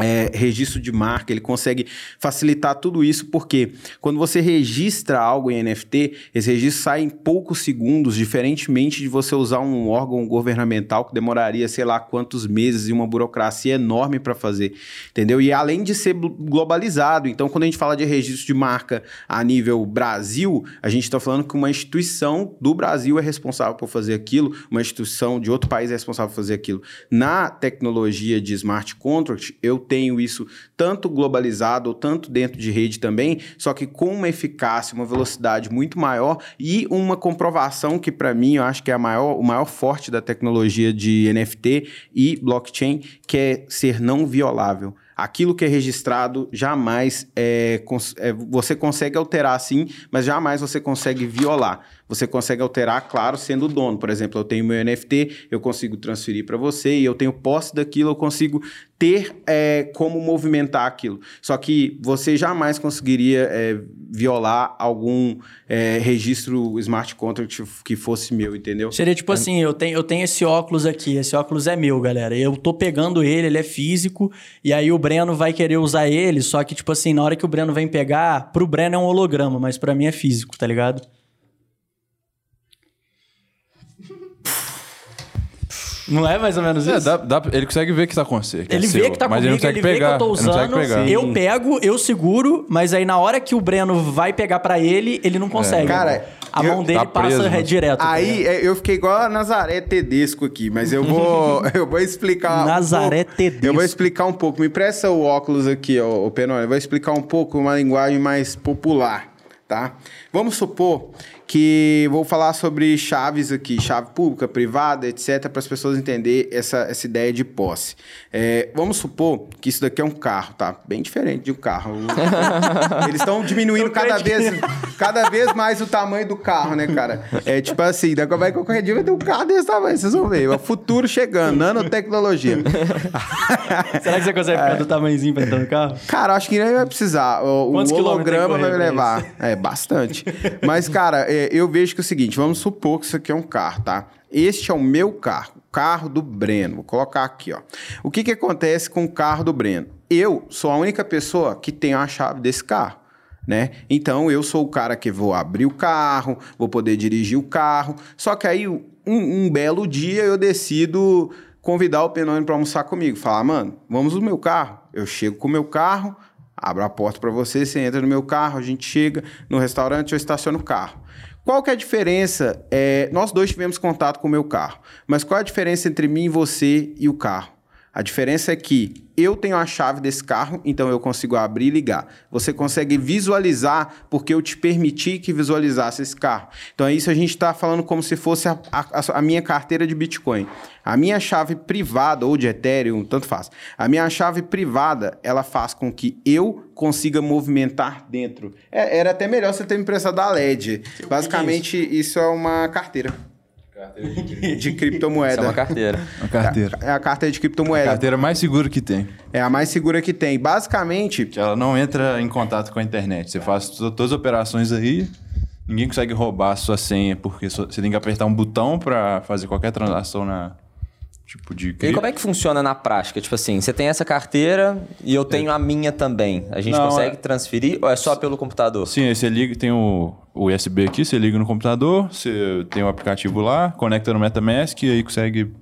É, registro de marca, ele consegue facilitar tudo isso, porque quando você registra algo em NFT, esse registro sai em poucos segundos, diferentemente de você usar um órgão governamental que demoraria sei lá quantos meses e uma burocracia enorme para fazer, entendeu? E além de ser glo- globalizado, então quando a gente fala de registro de marca a nível Brasil, a gente está falando que uma instituição do Brasil é responsável por fazer aquilo, uma instituição de outro país é responsável por fazer aquilo. Na tecnologia de smart contract, eu tenho isso tanto globalizado ou tanto dentro de rede também, só que com uma eficácia, uma velocidade muito maior e uma comprovação que para mim eu acho que é maior, o maior forte da tecnologia de NFT e blockchain, que é ser não violável. Aquilo que é registrado jamais é, é, você consegue alterar sim, mas jamais você consegue violar. Você consegue alterar, claro, sendo o dono. Por exemplo, eu tenho meu NFT, eu consigo transferir para você e eu tenho posse daquilo, eu consigo ter é, como movimentar aquilo. Só que você jamais conseguiria é, violar algum é, registro smart contract que fosse meu, entendeu? Seria tipo assim, eu tenho, eu tenho esse óculos aqui, esse óculos é meu, galera. Eu tô pegando ele, ele é físico, e aí o Breno vai querer usar ele, só que, tipo assim, na hora que o Breno vem pegar, pro Breno é um holograma, mas pra mim é físico, tá ligado? Não é mais ou menos isso? É, dá- dá- ele consegue ver que tá com você. que é Ele seu, vê que tá mas comigo, ele não consegue ele vê pegar. que eu tô ele não consegue usando, pegar. eu pego, eu seguro, mas aí na hora que o Breno vai pegar pra ele, ele não consegue. Cara, a eu- mão dele tá preso, passa né? direto. tá Aí é, eu fiquei igual a Nazaré Tedesco aqui, mas eu vou, eu vou explicar. um Nazaré pouco- Tedesco. Eu vou explicar um pouco. Me presta o óculos aqui, ó, o Penone. Eu vou explicar um pouco uma linguagem mais popular, tá? Vamos supor que vou falar sobre chaves aqui, chave pública, privada, etc, para as pessoas entenderem essa, essa ideia de posse. É, vamos supor que isso daqui é um carro, tá? Bem diferente de um carro. Eles estão diminuindo cada vez, cada vez mais o tamanho do carro, né, cara? É tipo assim, daqui vai qualquer dia vai ter um carro desse tamanho, vocês vão ver. É o futuro chegando, nanotecnologia. Será que você consegue É. ficar do tamanhozinho pra entrar no carro? Cara, acho que nem vai precisar. O, o Quantos que holograma vai pra levar. É, bastante. Mas, cara, é, eu vejo que é o seguinte: vamos supor que isso aqui é um carro, tá? Este é o meu carro, o carro do Breno. Vou colocar aqui, ó. O que, que acontece com o carro do Breno? Eu sou a única pessoa que tem a chave desse carro. Né? Então eu sou o cara que vou abrir o carro, vou poder dirigir o carro. Só que aí um, um belo dia eu decido convidar o Penone para almoçar comigo. Falar, mano, vamos no meu carro. Eu chego com o meu carro, abro a porta para você, você entra no meu carro, a gente chega no restaurante, eu estaciono o carro. Qual que é a diferença? É, nós dois tivemos contato com o meu carro, mas qual é a diferença entre mim, você e o carro? A diferença é que eu tenho a chave desse carro, então eu consigo abrir e ligar. Você consegue visualizar porque eu te permiti que visualizasse esse carro. Então é isso a gente está falando como se fosse a, a- a minha carteira de Bitcoin. A minha chave privada ou de Ethereum, tanto faz. A minha chave privada, ela faz com que eu consiga movimentar dentro. É- era até melhor você ter me emprestado a LED. Basicamente, isso é uma carteira. de criptomoeda. Isso é uma carteira. Uma carteira. É a carteira de A criptomoeda. carteira mais segura que tem. É a mais segura que tem. Basicamente, ela não entra em contato com a internet. Você faz to- todas as operações aí, ninguém consegue roubar a sua senha, porque você tem que apertar um botão para fazer qualquer transação na tipo de E como é que funciona na prática? Tipo assim, você tem essa carteira e eu tenho a minha também. A gente Não, consegue é- transferir ou é só pelo computador? Sim, aí você liga, tem o, o USB aqui, você liga no computador, você tem o aplicativo lá, conecta no MetaMask e aí consegue,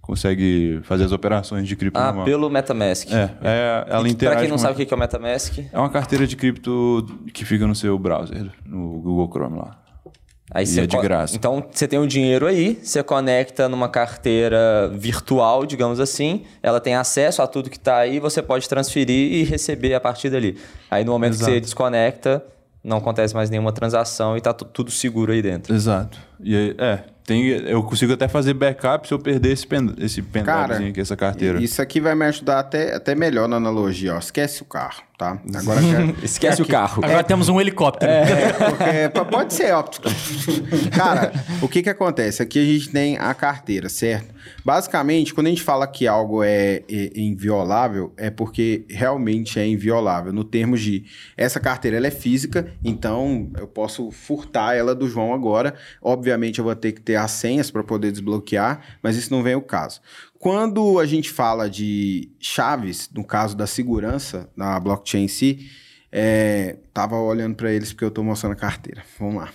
consegue fazer as operações de cripto Ah, normal. pelo MetaMask. É, é, ela E pra quem não sabe o que é o MetaMask, É uma carteira de cripto que fica no seu browser, no Google Chrome lá. Aí E é de graça. Então você tem o dinheiro aí, você conecta numa carteira virtual, digamos assim, ela tem acesso a tudo que tá aí, você pode transferir e receber a partir dali. Aí no momento que Exato. você desconecta, não acontece mais nenhuma transação e tá tu- tudo seguro aí dentro. Exato. E aí, é, tem, eu consigo até fazer backup se eu perder esse, pen, esse pendrivezinho aqui, essa carteira. isso aqui vai me ajudar até, até melhor na analogia. Ó. Esquece o carro, tá? Agora quero... Esquece o carro. Agora temos um helicóptero. É, porque pode ser óptico. Cara, o que que acontece? Aqui a gente tem a carteira, certo? Basicamente, quando a gente fala que algo é, é inviolável, é porque realmente é inviolável. No termos de essa carteira ela é física, então eu posso furtar ela do João agora. Obviamente eu vou ter que ter as senhas para poder desbloquear, mas isso não vem o caso. Quando a gente fala de chaves, no caso da segurança da blockchain em si, é, tava olhando para eles porque eu estou mostrando a carteira. Vamos lá.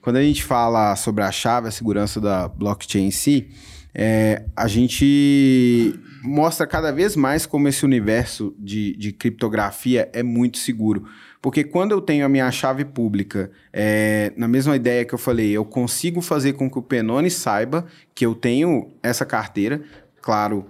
Quando a gente fala sobre a chave, a segurança da blockchain em si, é, a gente mostra cada vez mais como esse universo de, de criptografia é muito seguro. Porque quando eu tenho a minha chave pública, é, na mesma ideia que eu falei, eu consigo fazer com que o Penone saiba que eu tenho essa carteira, claro,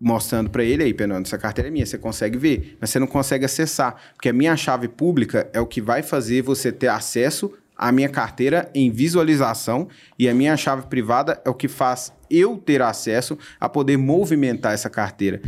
mostrando para ele aí, Penone, essa carteira é minha, você consegue ver, mas você não consegue acessar, porque a minha chave pública é o que vai fazer você ter acesso à minha carteira em visualização e a minha chave privada é o que faz eu ter acesso a poder movimentar essa carteira.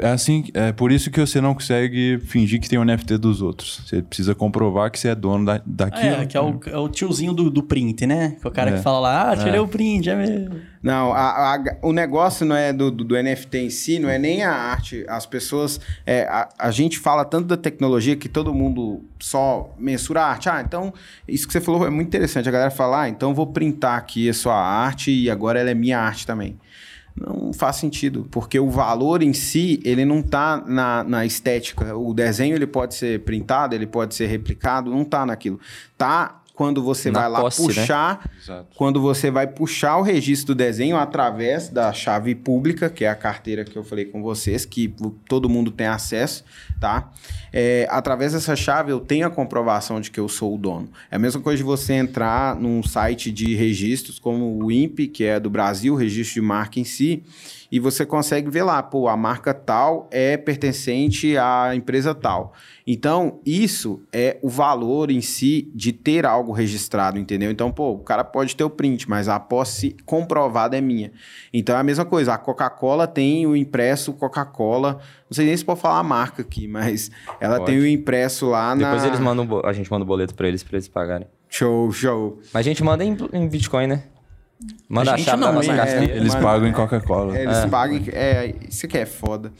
É, é assim, é por isso que você não consegue fingir que tem o NFT dos outros. Você precisa comprovar que você é dono da, daquilo. É, que é o, é o tiozinho do, do print, né? Que é o cara É. que fala lá, ah, tirei o print, é mesmo. Não, a- a- o negócio não é do, do- do NFT em si, não é nem a arte. As pessoas. é, a, a gente fala tanto da tecnologia que todo mundo só mensura a arte. Ah, então, isso que você falou é muito interessante. A galera fala, ah, então vou printar aqui a sua arte e agora ela é minha arte também. Não faz sentido, porque o valor em si, ele não tá na, na estética. O desenho, ele pode ser printado, ele pode ser replicado, não tá naquilo. Tá quando você Na vai lá posse, né? puxar Exato. quando você vai puxar o registro do desenho através da chave pública, que é a carteira que eu falei com vocês, que todo mundo tem acesso, tá? É, através dessa chave eu tenho a comprovação de que eu sou o dono. É a mesma coisa de você entrar num site de registros como o INPE, que é do Brasil, o registro de marca em si, e você consegue ver lá, pô, a marca tal é pertencente à empresa tal. Então, isso é o valor em si de ter algo registrado, entendeu? Então, pô, o cara pode ter o print, mas a posse comprovada é minha. Então, é a mesma coisa. A Coca-Cola tem o impresso Coca-Cola. Não sei nem se pode falar a marca aqui, mas ela Pode. tem o impresso lá na... Depois eles mandam, a gente manda o boleto pra eles, pra eles pagarem. Show, show. Mas a gente manda em, em Bitcoin, né? Manda A a, gente chave da não, nossa é, carteira. Eles Mano, pagam em é- Coca-Cola. Eles pagam. É, isso aqui é foda.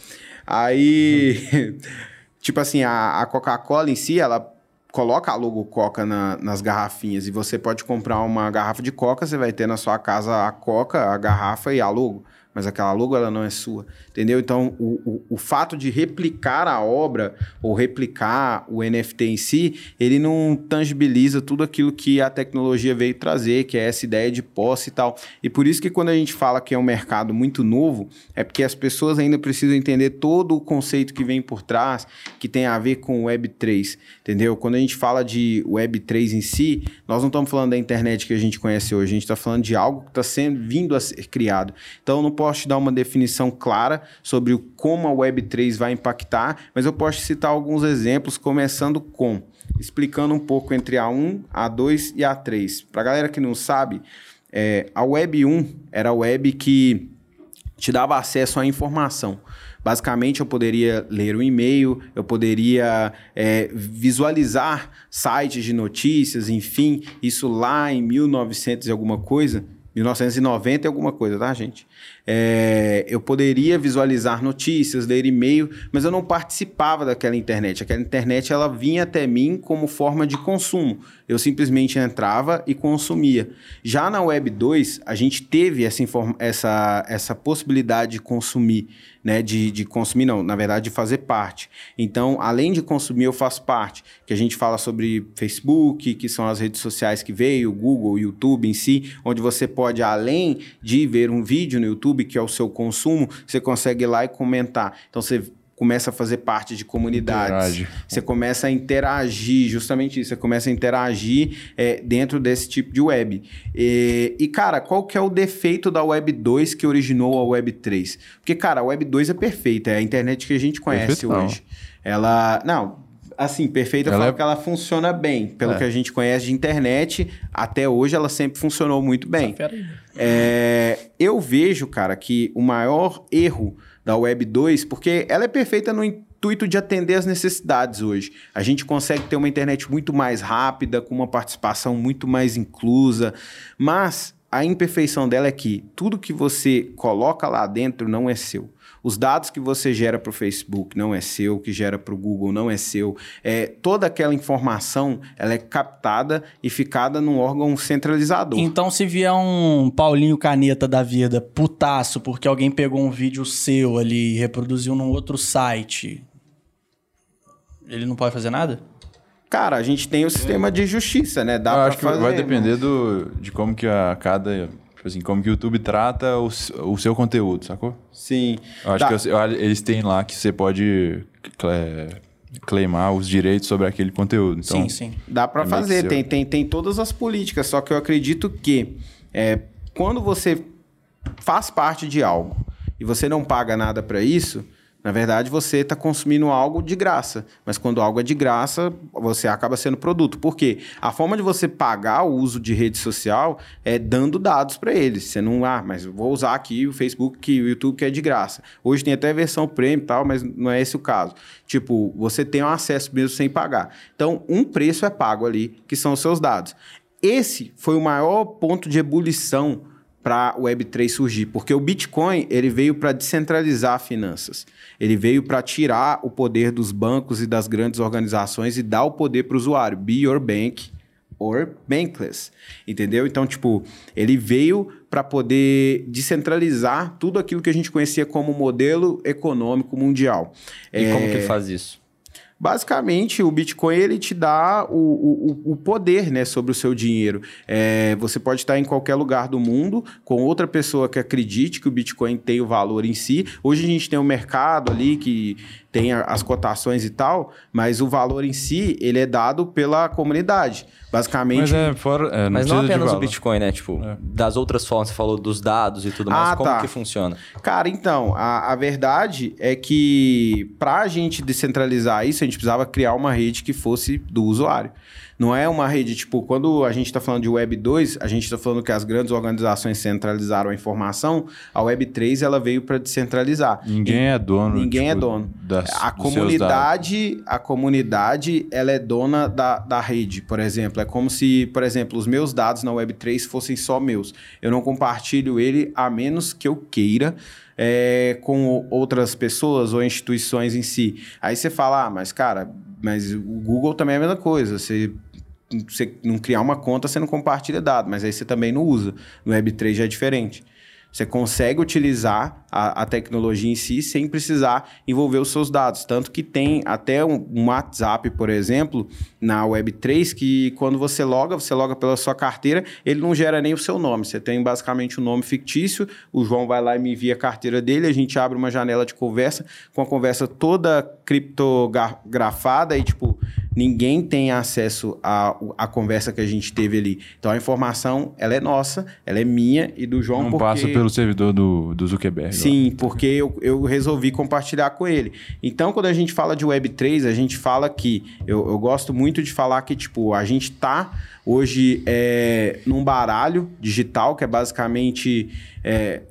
Aí, tipo assim, a, a Coca-Cola em si, ela coloca a logo Coca na- nas garrafinhas e você pode comprar uma garrafa de Coca, você vai ter na sua casa a Coca, a garrafa e a logo. Mas aquela logo ela não é sua, entendeu? Então, o, o, o fato de replicar a obra ou replicar o NFT em si, ele não tangibiliza tudo aquilo que a tecnologia veio trazer, que é essa ideia de posse e tal. E por isso que quando a gente fala que é um mercado muito novo, é porque as pessoas ainda precisam entender todo o conceito que vem por trás, que tem a ver com o Web3, entendeu? Quando a gente fala de Web3 em si, nós não estamos falando da internet que a gente conhece hoje, a gente está falando de algo que está sendo vindo a ser criado. Então, não posso te dar uma definição clara sobre como a Web3 vai impactar, mas eu posso te citar alguns exemplos, começando com, explicando um pouco entre A1, A2 e A3. Para a galera que não sabe, é, a Web 1 era a web que te dava acesso à informação. Basicamente, eu poderia ler um e-mail, eu poderia é, visualizar sites de notícias, enfim, isso lá em 1900 e alguma coisa. 1990 e alguma coisa, tá, gente? É, eu poderia visualizar notícias, ler e-mail, mas eu não participava daquela internet. Aquela internet ela vinha até mim como forma de consumo. Eu simplesmente entrava e consumia. Já na Web 2, a gente teve essa, essa, essa possibilidade de consumir, né? De, de consumir, não, na verdade, de fazer parte. Então, além de consumir, eu faço parte. Que a gente fala sobre Facebook, que são as redes sociais que veio, Google, YouTube em si, onde você pode, além de ver um vídeo no YouTube, que é o seu consumo, você consegue ir lá e comentar. Então, você começa a fazer parte de comunidades. Interage. Você começa a interagir, justamente isso. Você começa a interagir é, dentro desse tipo de web. E, e, cara, qual que é o defeito da Web 2 que originou a Web 3? Porque, cara, a Web 2 é perfeita. É a internet que a gente conhece Perfeito, hoje. Não. Ela... Não, assim, perfeita, ela eu falo é... que ela funciona bem. Pelo é. que a gente conhece de internet, até hoje ela sempre funcionou muito bem. É, eu vejo, cara, que o maior erro da Web 2, porque ela é perfeita no intuito de atender as necessidades hoje. A gente consegue ter uma internet muito mais rápida, com uma participação muito mais inclusa, mas a imperfeição dela é que tudo que você coloca lá dentro não é seu. Os dados que você gera para o Facebook não é seu, que gera para o Google não é seu. É, toda aquela informação ela é captada e ficada num órgão centralizador. Então, se vier um Paulinho Caneta da vida, putaço, porque alguém pegou um vídeo seu ali e reproduziu num outro site, ele não pode fazer nada? Cara, a gente tem o sistema de justiça, né? Dá Eu acho fazer, que vai depender do, de como que a cada Tipo assim, como que o YouTube trata o, o seu conteúdo, sacou? Sim. Eu acho que eu, eles têm lá que você pode claimar os direitos sobre aquele conteúdo. Então, sim, sim. Dá para é fazer, tem, tem, tem todas as políticas, só que eu acredito que é, quando você faz parte de algo e você não paga nada para isso, na verdade, você está consumindo algo de graça. Mas quando algo é de graça, você acaba sendo produto. Por quê? A forma de você pagar o uso de rede social é dando dados para eles. Você não, ah, mas vou usar aqui o Facebook, que o YouTube que é de graça. Hoje tem até versão premium e tal, mas não é esse o caso. Tipo, você tem um acesso mesmo sem pagar. Então, um preço é pago ali, que são os seus dados. Esse foi o maior ponto de ebulição para a Web3 surgir, porque o Bitcoin ele veio para descentralizar finanças. Ele veio para tirar o poder dos bancos e das grandes organizações e dar o poder para o usuário. Be your bank or bankless. Entendeu? Então, tipo, ele veio para poder descentralizar tudo aquilo que a gente conhecia como modelo econômico mundial. E é... como que ele faz isso? Basicamente, o Bitcoin ele te dá o, o, o poder né, sobre o seu dinheiro. É, você pode estar em qualquer lugar do mundo com outra pessoa que acredite que o Bitcoin tem o valor em si. Hoje a gente tem um mercado ali que tem as cotações e tal, mas o valor em si, ele é dado pela comunidade. Basicamente. Mas, é, fora, é, não, mas não apenas o Bitcoin, né? Tipo, é. das outras formas, você falou dos dados e tudo mais. Ah, como tá. que funciona? Cara, então, a, a verdade é que para a gente descentralizar isso, a gente precisava criar uma rede que fosse do usuário. Não é uma rede, tipo, quando a gente está falando de Web 2, a gente está falando que as grandes organizações centralizaram a informação, a Web 3 ela veio para descentralizar. Ninguém e, é dono. Ninguém é tipo, é dono. Das, a comunidade, a comunidade, ela é dona da, da rede, por exemplo. É como se, por exemplo, os meus dados na Web 3 fossem só meus. Eu não compartilho ele a menos que eu queira. É, com outras pessoas ou instituições em si. Aí você fala, ah, mas cara, mas o Google também é a mesma coisa. Você você não criar uma conta, você não compartilha dados, mas aí você também não usa. No Web3 já é diferente. Você consegue utilizar a, a, tecnologia em si sem precisar envolver os seus dados. Tanto que tem até um, um, WhatsApp, por exemplo, na Web3, que quando você loga, você loga pela sua carteira, ele não gera nem o seu nome. Você tem basicamente um nome fictício, o João vai lá e me envia a carteira dele, a gente abre uma janela de conversa, com a conversa toda criptografada e, tipo, ninguém tem acesso à, à conversa que a gente teve ali. Então a informação, ela é nossa, ela é minha e do João. Não porque... passa pelo servidor do, do Zuckerberg. Sim, porque eu, eu resolvi compartilhar com ele. Então, quando a gente fala de Web3, a gente fala que. Eu, eu gosto muito de falar que, tipo, a gente tá hoje é, num baralho digital, que é basicamente. É,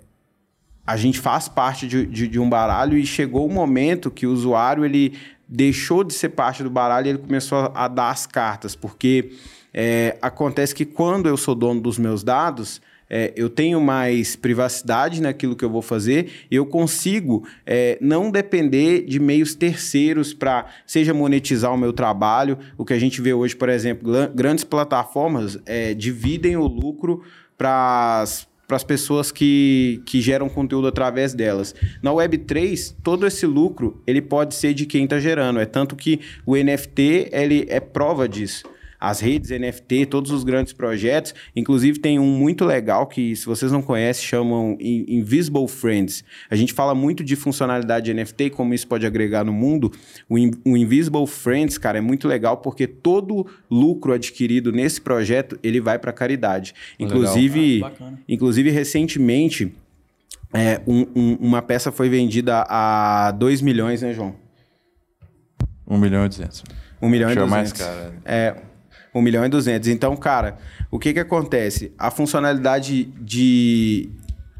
a gente faz parte de, de, de, um baralho e chegou o momento que o usuário ele deixou de ser parte do baralho e ele começou a, dar as cartas, porque é, acontece que quando eu sou dono dos meus dados, é, eu tenho mais privacidade naquilo que eu vou fazer, eu consigo é, não depender de meios terceiros para, seja monetizar o meu trabalho. O que a gente vê hoje, por exemplo, grandes plataformas é, dividem o lucro para as pessoas que, que geram conteúdo através delas. Na Web3, todo esse lucro ele pode ser de quem está gerando. É tanto que o NFT ele é prova disso as redes NFT, todos os grandes projetos. Inclusive, tem um muito legal que, se vocês não conhecem, chamam Invisible Friends. A gente fala muito de funcionalidade de NFT e como isso pode agregar no mundo. O, o Invisible Friends, cara, é muito legal porque todo lucro adquirido nesse projeto ele vai para caridade. Inclusive, ah, inclusive recentemente, é, um, um, uma peça foi vendida a 2 milhões, né, João? 1 milhão e 200. 1 milhão e 200. mais cara. É, 1 milhão e 200. Então, cara, o que que acontece? A funcionalidade de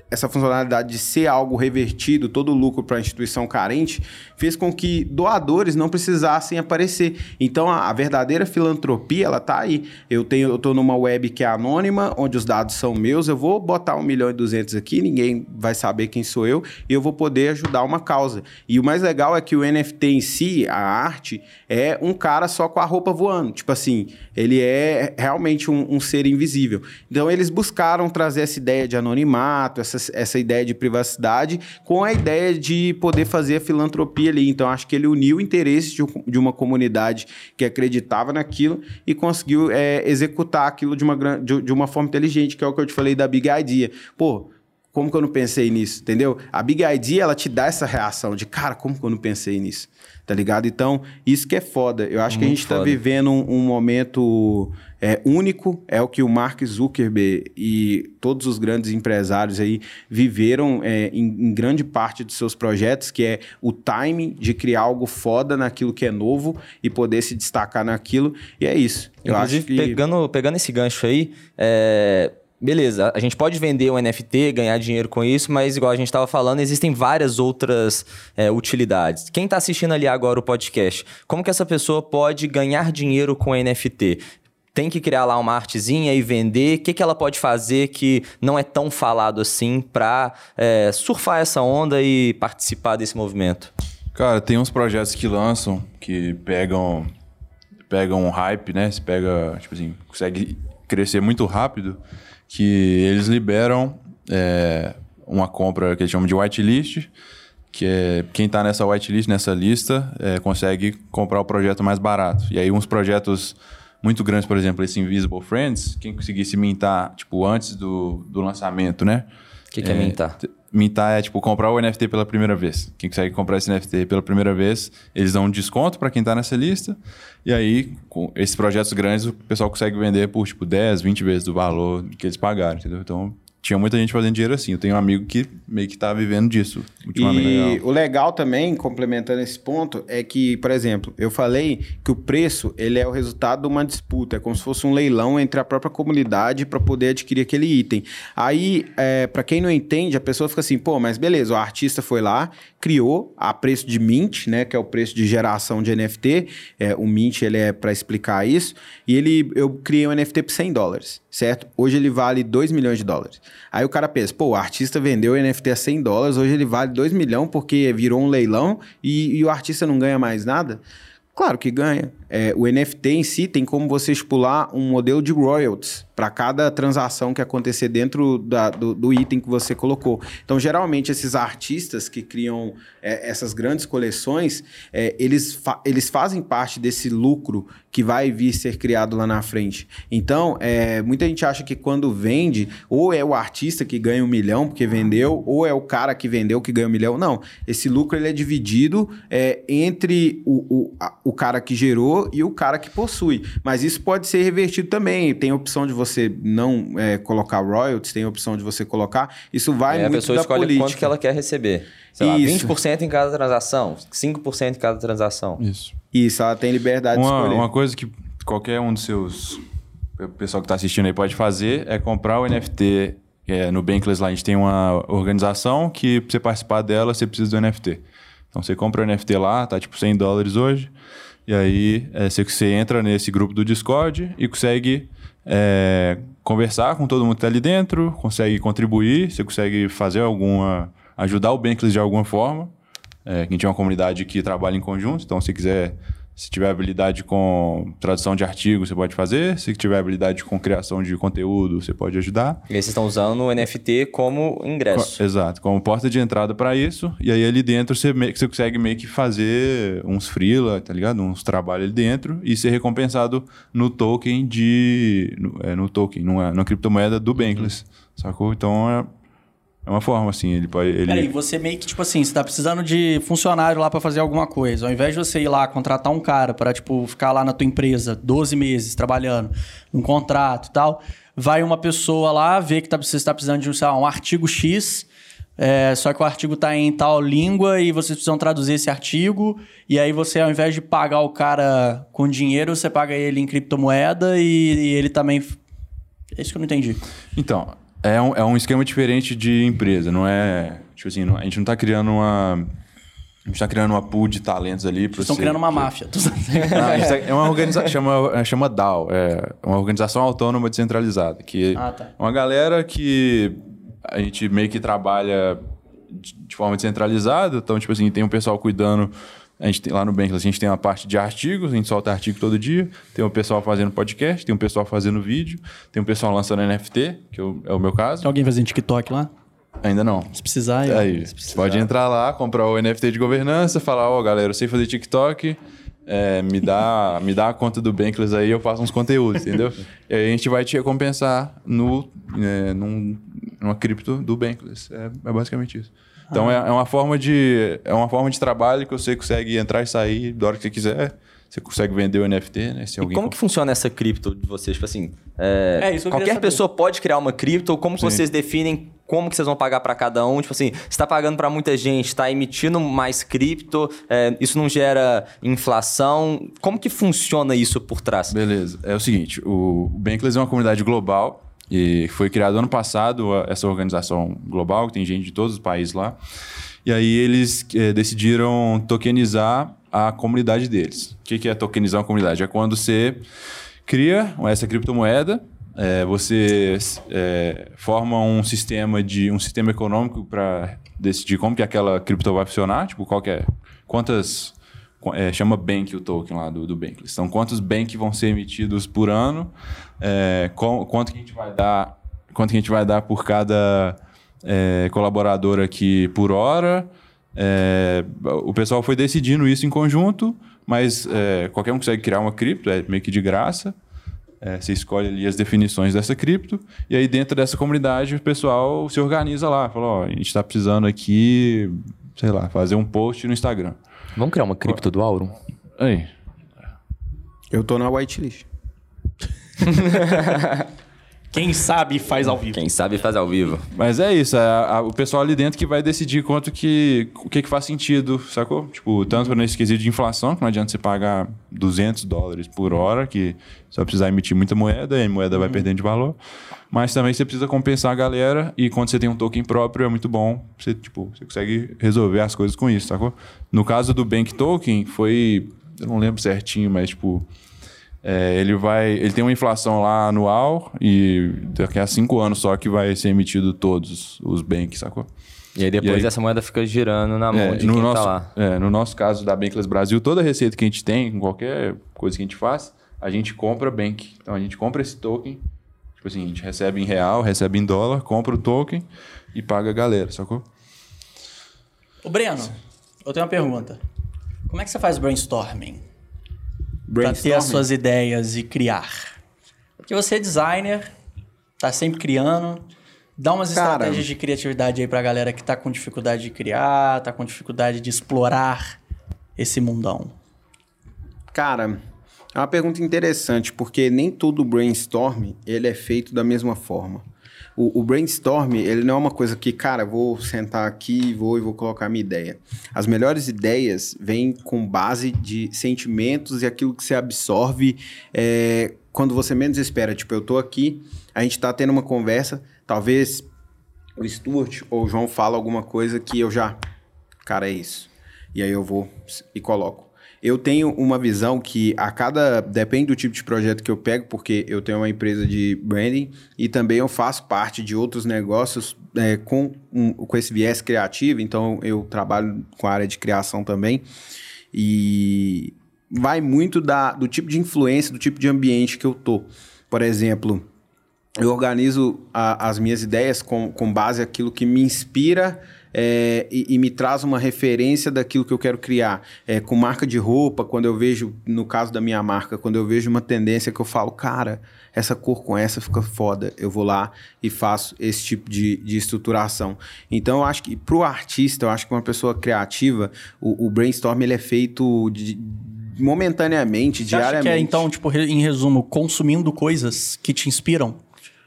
essa funcionalidade de ser algo revertido, todo lucro para a instituição carente, fez com que doadores não precisassem aparecer. Então, a, a verdadeira filantropia, ela tá aí. Eu tenho, eu tô numa web que é anônima, onde os dados são meus, eu vou botar 1 milhão e 200 aqui, ninguém vai saber quem sou eu, e eu vou poder ajudar uma causa. E o mais legal é que o NFT em si, a arte, é um cara só com a roupa voando. Tipo assim, ele é realmente um, um ser invisível. Então, eles buscaram trazer essa ideia de anonimato, essa, essa ideia de privacidade com a ideia de poder fazer a filantropia ali. Então, acho que ele uniu o interesse de, de uma comunidade que acreditava naquilo e conseguiu é, executar aquilo de uma, de, de uma forma inteligente, que é o que eu te falei da Big Idea. Pô, como que eu não pensei nisso, entendeu? A Big Idea, ela te dá essa reação de, cara, como que eu não pensei nisso? tá ligado? Então, isso que é foda. Eu acho Muito que a gente está vivendo um, um momento é, único, é o que o Mark Zuckerberg e todos os grandes empresários aí viveram é, em, em, grande parte dos seus projetos, que é o timing de criar algo foda naquilo que é novo e poder se destacar naquilo. E é isso. Eu Inclusive, acho que... pegando, pegando esse gancho aí, é beleza, a gente pode vender um NFT, ganhar dinheiro com isso, mas igual a gente estava falando, existem várias outras é, utilidades. Quem está assistindo ali agora o podcast, como que essa pessoa pode ganhar dinheiro com NFT? Tem que criar lá uma artezinha e vender? O que, que ela pode fazer que não é tão falado assim para é, surfar essa onda e participar desse movimento? Cara, tem uns projetos que lançam que pegam pegam um hype, né? Você pega, tipo assim, consegue crescer muito rápido que eles liberam é, uma compra que eles chamam de whitelist, que é quem está nessa whitelist, nessa lista, é, consegue comprar o projeto mais barato. E aí uns projetos muito grandes, por exemplo, esse Invisible Friends, quem conseguisse mintar, tipo, antes do, do lançamento, né? O que, que é, é mintar? Mintar é, tipo, comprar o NFT pela primeira vez. Quem consegue comprar esse NFT pela primeira vez, eles dão um desconto para quem está nessa lista. E aí, com esses projetos grandes, o pessoal consegue vender por, tipo, 10, 20 vezes do valor que eles pagaram, entendeu? Então, tinha muita gente fazendo dinheiro assim. Eu tenho um amigo que meio que tá vivendo disso ultimamente. E legal. o legal também, complementando esse ponto, é que, por exemplo, eu falei que o preço ele é o resultado de uma disputa, é como se fosse um leilão entre a própria comunidade para poder adquirir aquele item. Aí, é, para quem não entende, a pessoa fica assim, pô, mas beleza, o artista foi lá, criou a preço de mint, né, que é o preço de geração de NFT. É, o mint ele é para explicar isso. E ele, eu criei um NFT por 100 dólares, certo? Hoje ele vale 2 milhões de dólares. Aí o cara pensa, pô, o artista vendeu o NFT a 100 dólares, hoje ele vale 2 milhões porque virou um leilão e, e o artista não ganha mais nada. Claro que ganha. É, o NFT em si tem como você estipular um modelo de royalties para cada transação que acontecer dentro da, do, do, item que você colocou. Então, geralmente, esses artistas que criam é, essas grandes coleções, é, eles, fa eles fazem parte desse lucro que vai vir ser criado lá na frente. Então, é, muita gente acha que quando vende, ou é o artista que ganha um milhão porque vendeu, ou é o cara que vendeu que ganha um milhão. Não, esse lucro ele é dividido é, entre o, o, a, o cara que gerou e o cara que possui. Mas isso pode ser revertido também. Tem a opção de você não é, colocar royalties, tem a opção de você colocar. Isso vai é, muito a pessoa escolhe política. quanto que ela quer receber. Sei lá, 20% em cada transação, 5% em cada transação. Isso. Isso, ela tem liberdade uma, de escolher. Uma coisa que qualquer um dos seus... O pessoal que está assistindo aí pode fazer é comprar o NFT é, no Bankless lá. A gente tem uma organização que, para você participar dela, você precisa do NFT. Então, você compra o NFT lá, tá tipo 100 dólares hoje. E aí é, você, você entra nesse grupo do Discord e consegue é, conversar com todo mundo que está ali dentro, consegue contribuir, você consegue fazer alguma. ajudar o Bankless de alguma forma. É, a gente é uma comunidade que trabalha em conjunto, então se quiser se tiver habilidade com tradução de artigos, você pode fazer. Se tiver habilidade com criação de conteúdo, você pode ajudar. E aí vocês estão usando o NFT como ingresso. Co exato, como porta de entrada para isso. E aí ali dentro você, você consegue meio que fazer uns freela, tá ligado? Uns trabalhos ali dentro e ser recompensado no token de... No, é, no token, numa, numa criptomoeda do Bankless, uhum. sacou? Então é é uma forma, assim, ele pode. Ele... Peraí, você meio que, tipo assim, você tá precisando de funcionário lá para fazer alguma coisa. Ao invés de você ir lá contratar um cara para tipo, ficar lá na tua empresa 12 meses trabalhando, num contrato e tal, vai uma pessoa lá, vê que tá, você está precisando de sei lá, um artigo X. É, só que o artigo tá em tal língua e vocês precisam traduzir esse artigo. E aí você, ao invés de pagar o cara com dinheiro, você paga ele em criptomoeda e, e ele também. É isso que eu não entendi. Então, é um, é um esquema diferente de empresa, não é. Tipo assim, não, a gente não está criando uma. A gente está criando uma pool de talentos ali. Vocês estão criando uma máfia. Não, é uma organização, chama, chama DAO, é uma organização autônoma descentralizada. Que ah, tá. é uma galera que a gente meio que trabalha de forma descentralizada. Então, tipo assim, tem um pessoal cuidando a gente tem lá no Bankless, a gente tem uma parte de artigos, a gente solta artigo todo dia. Tem um pessoal fazendo podcast, tem um pessoal fazendo vídeo, tem um pessoal lançando NFT, que é o meu caso. Tem alguém fazendo TikTok lá? Ainda não. Se precisar, eu, aí. Se precisar. Pode entrar lá, comprar o NFT de governança, falar, ó, oh, galera, eu sei fazer TikTok, é, me, dá, me dá a conta do Bankless aí, eu faço uns conteúdos, entendeu? e aí a gente vai te recompensar no, é, num, numa cripto do Bankless. É, é basicamente isso. Então ah. é, é, uma forma de é uma forma de trabalho que você consegue entrar e sair da hora que você quiser. Você consegue vender o NFT, né? Se e como que funciona essa cripto de vocês? Tipo assim, é, é isso qualquer pessoa pode criar uma cripto ou como vocês definem como que vocês vão pagar para cada um? Tipo assim, está pagando para muita gente, está emitindo mais cripto, é, isso não gera inflação? Como que funciona isso por trás? Beleza. É o seguinte, o Bankless é uma comunidade global e foi criado ano passado essa organização global, que tem gente de todos os países lá. E aí eles é, decidiram tokenizar a comunidade deles. O que, que é tokenizar uma comunidade? É quando você cria essa criptomoeda, é, você é, forma um sistema de um sistema econômico para decidir como que aquela cripto vai funcionar, tipo qual é, quantas é, chama Bank o token lá do, do Bankless. Então, quantos Bank vão ser emitidos por ano, é, com, quanto que a gente vai dar, quanto que a gente vai dar por cada é, colaborador aqui por hora. É, o pessoal foi decidindo isso em conjunto, mas é, qualquer um consegue criar uma cripto, é meio que de graça. É, você escolhe ali as definições dessa cripto, e aí dentro dessa comunidade o pessoal se organiza lá. Fala, ó, a gente está precisando aqui, sei lá, fazer um post no Instagram. Vamos criar uma cripto do Aurum? Aí. Eu tô na whitelist. Quem sabe faz ao vivo. Quem sabe faz ao vivo. Mas é isso, é a, o pessoal ali dentro que vai decidir quanto que o que, que faz sentido, sacou? Tipo, tanto nesse quesito de inflação, que não adianta você pagar 200 dólares por hora, que você vai precisar emitir muita moeda, e a moeda uhum. vai perdendo de valor. Mas também você precisa compensar a galera, e quando você tem um token próprio, é muito bom. Você, tipo, você consegue resolver as coisas com isso, sacou? No caso do Bank Token, foi. Eu não lembro certinho, mas tipo é, ele vai. Ele tem uma inflação lá anual e daqui a cinco anos só que vai ser emitido todos os banks, sacou? E aí depois e aí, essa moeda fica girando na mão é, de quem tá nosso, tá lá. É, no nosso caso da Bankless Brasil, toda a receita que a gente tem, com qualquer coisa que a gente faz, a gente compra Bank. Então a gente compra esse token, tipo assim, a gente recebe em real, recebe em dólar, compra o token e paga a galera, sacou? Ô Breno, eu tenho uma pergunta. Como é que você faz brainstorming? Para ter as suas ideias e criar? Porque você é designer, tá sempre criando. Dá umas Cara, estratégias de criatividade aí pra galera que tá com dificuldade de criar, tá com dificuldade de explorar esse mundão. Cara, é uma pergunta interessante, porque nem todo brainstorm ele é feito da mesma forma. O, o, brainstorm, ele não é uma coisa que, cara, vou sentar aqui, vou e vou colocar minha ideia. As melhores ideias vêm com base de sentimentos e aquilo que você absorve é, quando você menos espera. Tipo, eu tô aqui, a gente tá tendo uma conversa, talvez o Stuart ou o João fala alguma coisa que eu já, cara, é isso. E aí eu vou e coloco. Eu tenho uma visão que a cada. Depende do tipo de projeto que eu pego, porque eu tenho uma empresa de branding e também eu faço parte de outros negócios é, com, um, com esse viés criativo, então eu trabalho com a área de criação também. E vai muito da, do tipo de influência, do tipo de ambiente que eu tô. Por exemplo, eu organizo a, as minhas ideias com, com base aquilo que me inspira é, e, e, me traz uma referência daquilo que eu quero criar. É, com marca de roupa, quando eu vejo, no caso da minha marca, quando eu vejo uma tendência que eu falo, cara, essa cor com essa fica foda, eu vou lá e faço esse tipo de, de estruturação. Então, eu acho que para o artista, eu acho que uma pessoa criativa, o, o brainstorm ele é feito de, momentaneamente, Você diariamente. Acha que é, então, tipo, em resumo, consumindo coisas que te inspiram?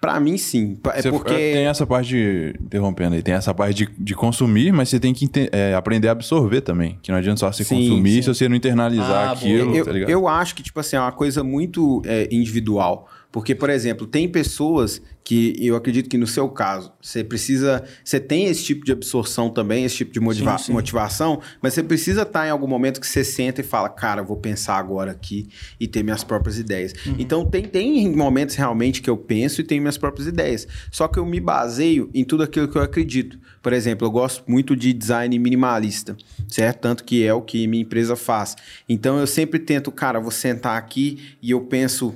Pra mim, sim. É Você- porque. Tem essa parte de. Interrompendo aí, tem essa parte de, de consumir, mas você tem que é, aprender a absorver também. Que não adianta só você Sim, consumir sim. se você não internalizar Ah, aquilo, eu, tá eu acho que, tipo assim, é uma coisa muito é, individual. Porque, por exemplo, tem pessoas que eu acredito que no seu caso, você precisa. Você tem esse tipo de absorção também, esse tipo de motiva- Sim, sim. motivação, mas você precisa estar em algum momento que você senta e fala, cara, vou pensar agora aqui e ter minhas próprias ideias. Uhum. Então, tem, tem momentos realmente que eu penso e tenho minhas próprias ideias. Só que eu me baseio em tudo aquilo que eu acredito. Por exemplo, eu gosto muito de design minimalista, certo? Tanto que é o que minha empresa faz. Então, eu sempre tento, cara, vou sentar aqui e eu penso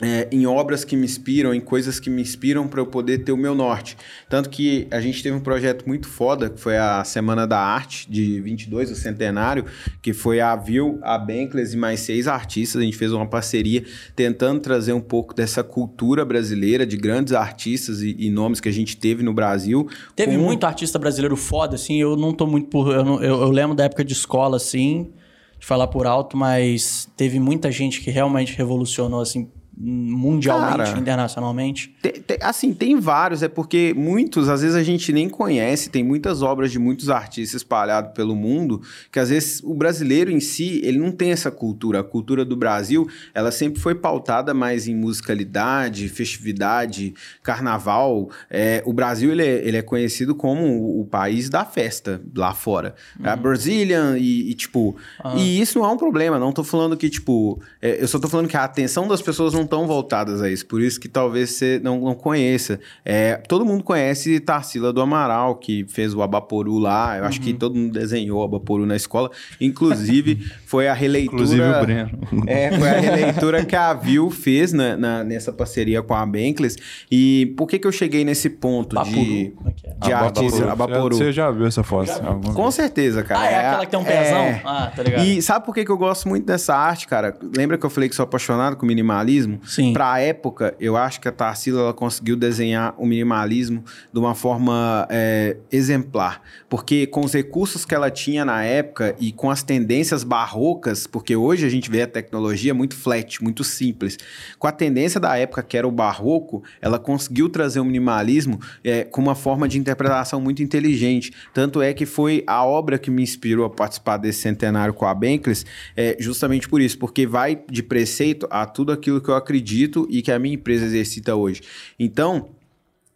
é, em obras que me inspiram, em coisas que me inspiram para eu poder ter o meu norte. Tanto que a gente teve um projeto muito foda, que foi a Semana da Arte de 22, o centenário, que foi a Vil, a Bankless e mais seis artistas. A gente fez uma parceria tentando trazer um pouco dessa cultura brasileira, de grandes artistas e, e nomes que a gente teve no Brasil. Teve com- muito artista brasileiro foda, assim, eu não tô muito por. Eu, não- eu- eu lembro da época de escola, assim, de falar por alto, mas teve muita gente que realmente revolucionou, assim, mundialmente, Cara. internacionalmente. Tem- tem- assim, tem vários, é porque muitos, às vezes a gente nem conhece, tem muitas obras de muitos artistas espalhados pelo mundo, que às vezes o brasileiro em si, ele não tem essa cultura. A cultura do Brasil, ela sempre foi pautada mais em musicalidade, festividade, carnaval. É, o Brasil, ele é, ele é conhecido como o, país da festa lá fora. A Brazilian e, e, tipo... E isso não é um problema, não tô falando que, tipo... é, eu só tô falando que a atenção das pessoas não estão voltadas a isso. Por isso que talvez você não, não conheça. É, todo mundo conhece Tarsila do Amaral, que fez o Abaporu lá. Eu acho que todo mundo desenhou o Abaporu na escola. Inclusive, foi a releitura... Inclusive o Breno. É, foi a releitura que a Vil fez na, na- nessa parceria com a Bankless. E por que que eu cheguei nesse ponto de, Bapuru, é é? de artista Abaporu? Você já viu essa foto? Com certeza, cara. Ah, é, aquela que tem um pezão? é. Ah, tá ligado. E sabe por que, que eu gosto muito dessa arte, cara? Lembra que eu falei que sou apaixonado com minimalismo? Sim. Pra época, eu acho que a Tarsila ela conseguiu desenhar o minimalismo de uma forma é, exemplar. Porque com os recursos que ela tinha na época e com as tendências barrocas, porque hoje a gente vê a tecnologia muito flat, muito simples. Com a tendência da época, que era o barroco, ela conseguiu trazer o minimalismo é, com uma forma de interpretação muito inteligente. Tanto é que foi a obra que me inspirou a participar desse centenário com a Bankless, é, justamente por isso, porque vai de preceito a tudo aquilo que eu acredito e que a minha empresa exercita hoje. Então,